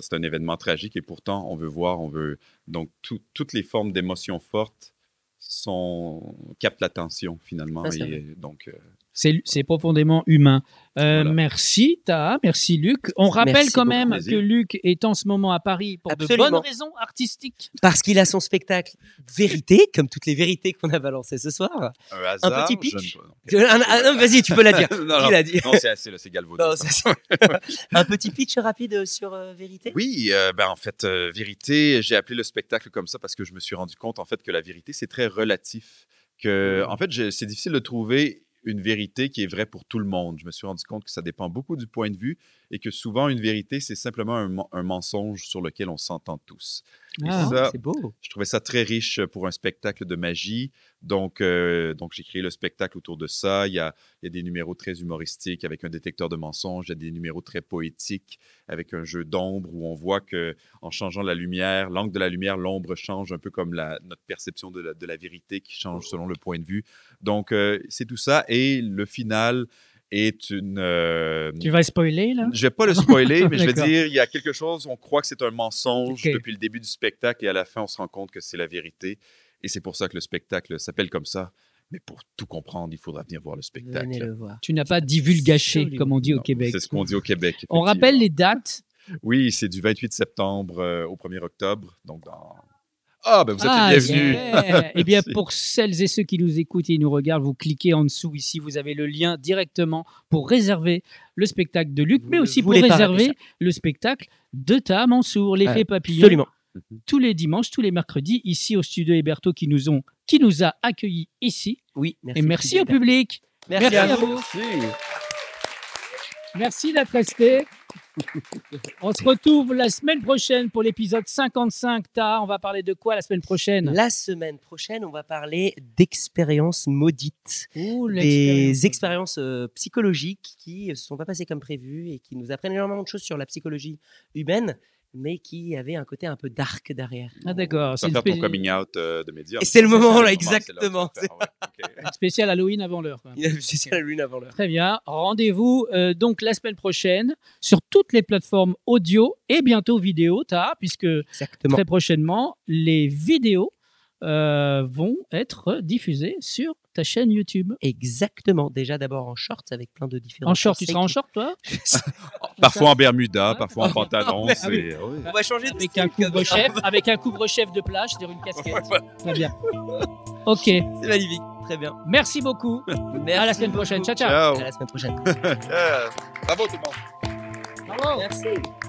C: c'est un événement tragique et pourtant on veut voir, on veut. Donc toutes les formes d'émotions fortes sont, captent l'attention finalement. et donc, euh,
A: c'est profondément humain. Euh, merci, Ta. Merci, Luc. On rappelle quand même que Luc est en ce moment à Paris pour de bonnes raisons artistiques.
B: Parce qu'il a son spectacle Vérité, comme toutes les vérités qu'on a balancées ce soir.
C: Un,
B: petit pitch. Vas-y, tu peux la dire. [laughs]
C: non,
B: non, dit
C: non c'est assez, c'est Galvaudou. [laughs]
B: un petit pitch rapide sur euh, Vérité?
C: Oui, euh, ben, en fait, Vérité, j'ai appelé le spectacle comme ça parce que je me suis rendu compte en fait que la vérité, c'est très relatif. Que, mmh. en fait, c'est difficile de trouver une vérité qui est vraie pour tout le monde. Je me suis rendu compte que ça dépend beaucoup du point de vue et que souvent une vérité, c'est simplement un, un, mensonge sur lequel on s'entend tous.
B: Ah, c'est beau.
C: Je trouvais ça très riche pour un spectacle de magie. Donc, euh, donc j'ai créé le spectacle autour de ça. Il y, a, il y, a, des numéros très humoristiques avec un détecteur de mensonges. Il y a des numéros très poétiques avec un jeu d'ombre où on voit que en changeant la lumière, l'angle de la lumière, l'ombre change un peu comme la, notre perception de la, de la, vérité qui change selon le point de vue. Donc, euh, c'est tout ça. Et le final, est une. Euh,
A: tu vas spoiler, là?
C: Je vais pas le spoiler, [laughs] mais je vais dire il y a quelque chose, on croit que c'est un mensonge depuis le début du spectacle et à la fin, on se rend compte que c'est la vérité. Et c'est pour ça que le spectacle s'appelle comme ça. Mais pour tout comprendre, il faudra venir voir le spectacle.
B: Le voir.
A: Tu n'as pas divulgaché, comme on dit au Québec.
C: C'est ce qu'on dit au Québec.
A: On rappelle les dates?
C: Oui, c'est du 28 septembre euh, au 1er octobre, donc dans ah, ben vous êtes ah, bienvenus.
A: eh bien, [laughs] pour celles et ceux qui nous écoutent et nous regardent, vous cliquez en dessous ici, vous avez le lien directement pour réserver le spectacle de Luc, mais aussi pour réserver le spectacle de Ta Mansour, l'effet papillon.
B: Absolument.
A: Tous les dimanches, tous les mercredis, ici au studio Héberto qui nous, ont, qui nous a accueillis ici.
B: Oui,
A: merci. Et merci au public.
B: Merci, à, vous.
A: Merci, merci d'être resté. [laughs] On se retrouve la semaine prochaine pour l'épisode 55. Ta, on va parler de quoi la semaine prochaine?
B: La semaine prochaine, on va parler d'expériences maudites. des expériences euh, psychologiques qui ne se sont pas passées comme prévu et qui nous apprennent énormément de choses sur la psychologie humaine mais qui avait un côté un peu dark derrière.
A: Ah d'accord.
C: C'est faire ton coming out euh, de médias.
B: Et c'est le moment là, exactement. [laughs]
A: Spécial Halloween avant l'heure.
B: Spécial Halloween avant l'heure.
A: Très bien. Rendez-vous euh, donc la semaine prochaine sur toutes les plateformes audio et bientôt vidéo, ta, puisque très prochainement les vidéos euh, vont être diffusées sur ta chaîne YouTube.
B: Exactement. Déjà d'abord en short avec plein de différents.
A: En short, tu seras en short toi [laughs] [laughs]
C: Parfois en Bermuda, parfois en pantalon. [laughs]
B: Ah On va changer
A: avec un couvre-chef, avec un couvre-chef de plage, c'est une casquette. Très bien. Ok.
B: C'est magnifique. Très bien.
A: Merci beaucoup.
B: Merci
A: à la semaine prochaine. Ciao, ciao.
C: ciao.
B: À la semaine prochaine.
C: Bravo tout le monde.
A: Bravo.
B: Merci.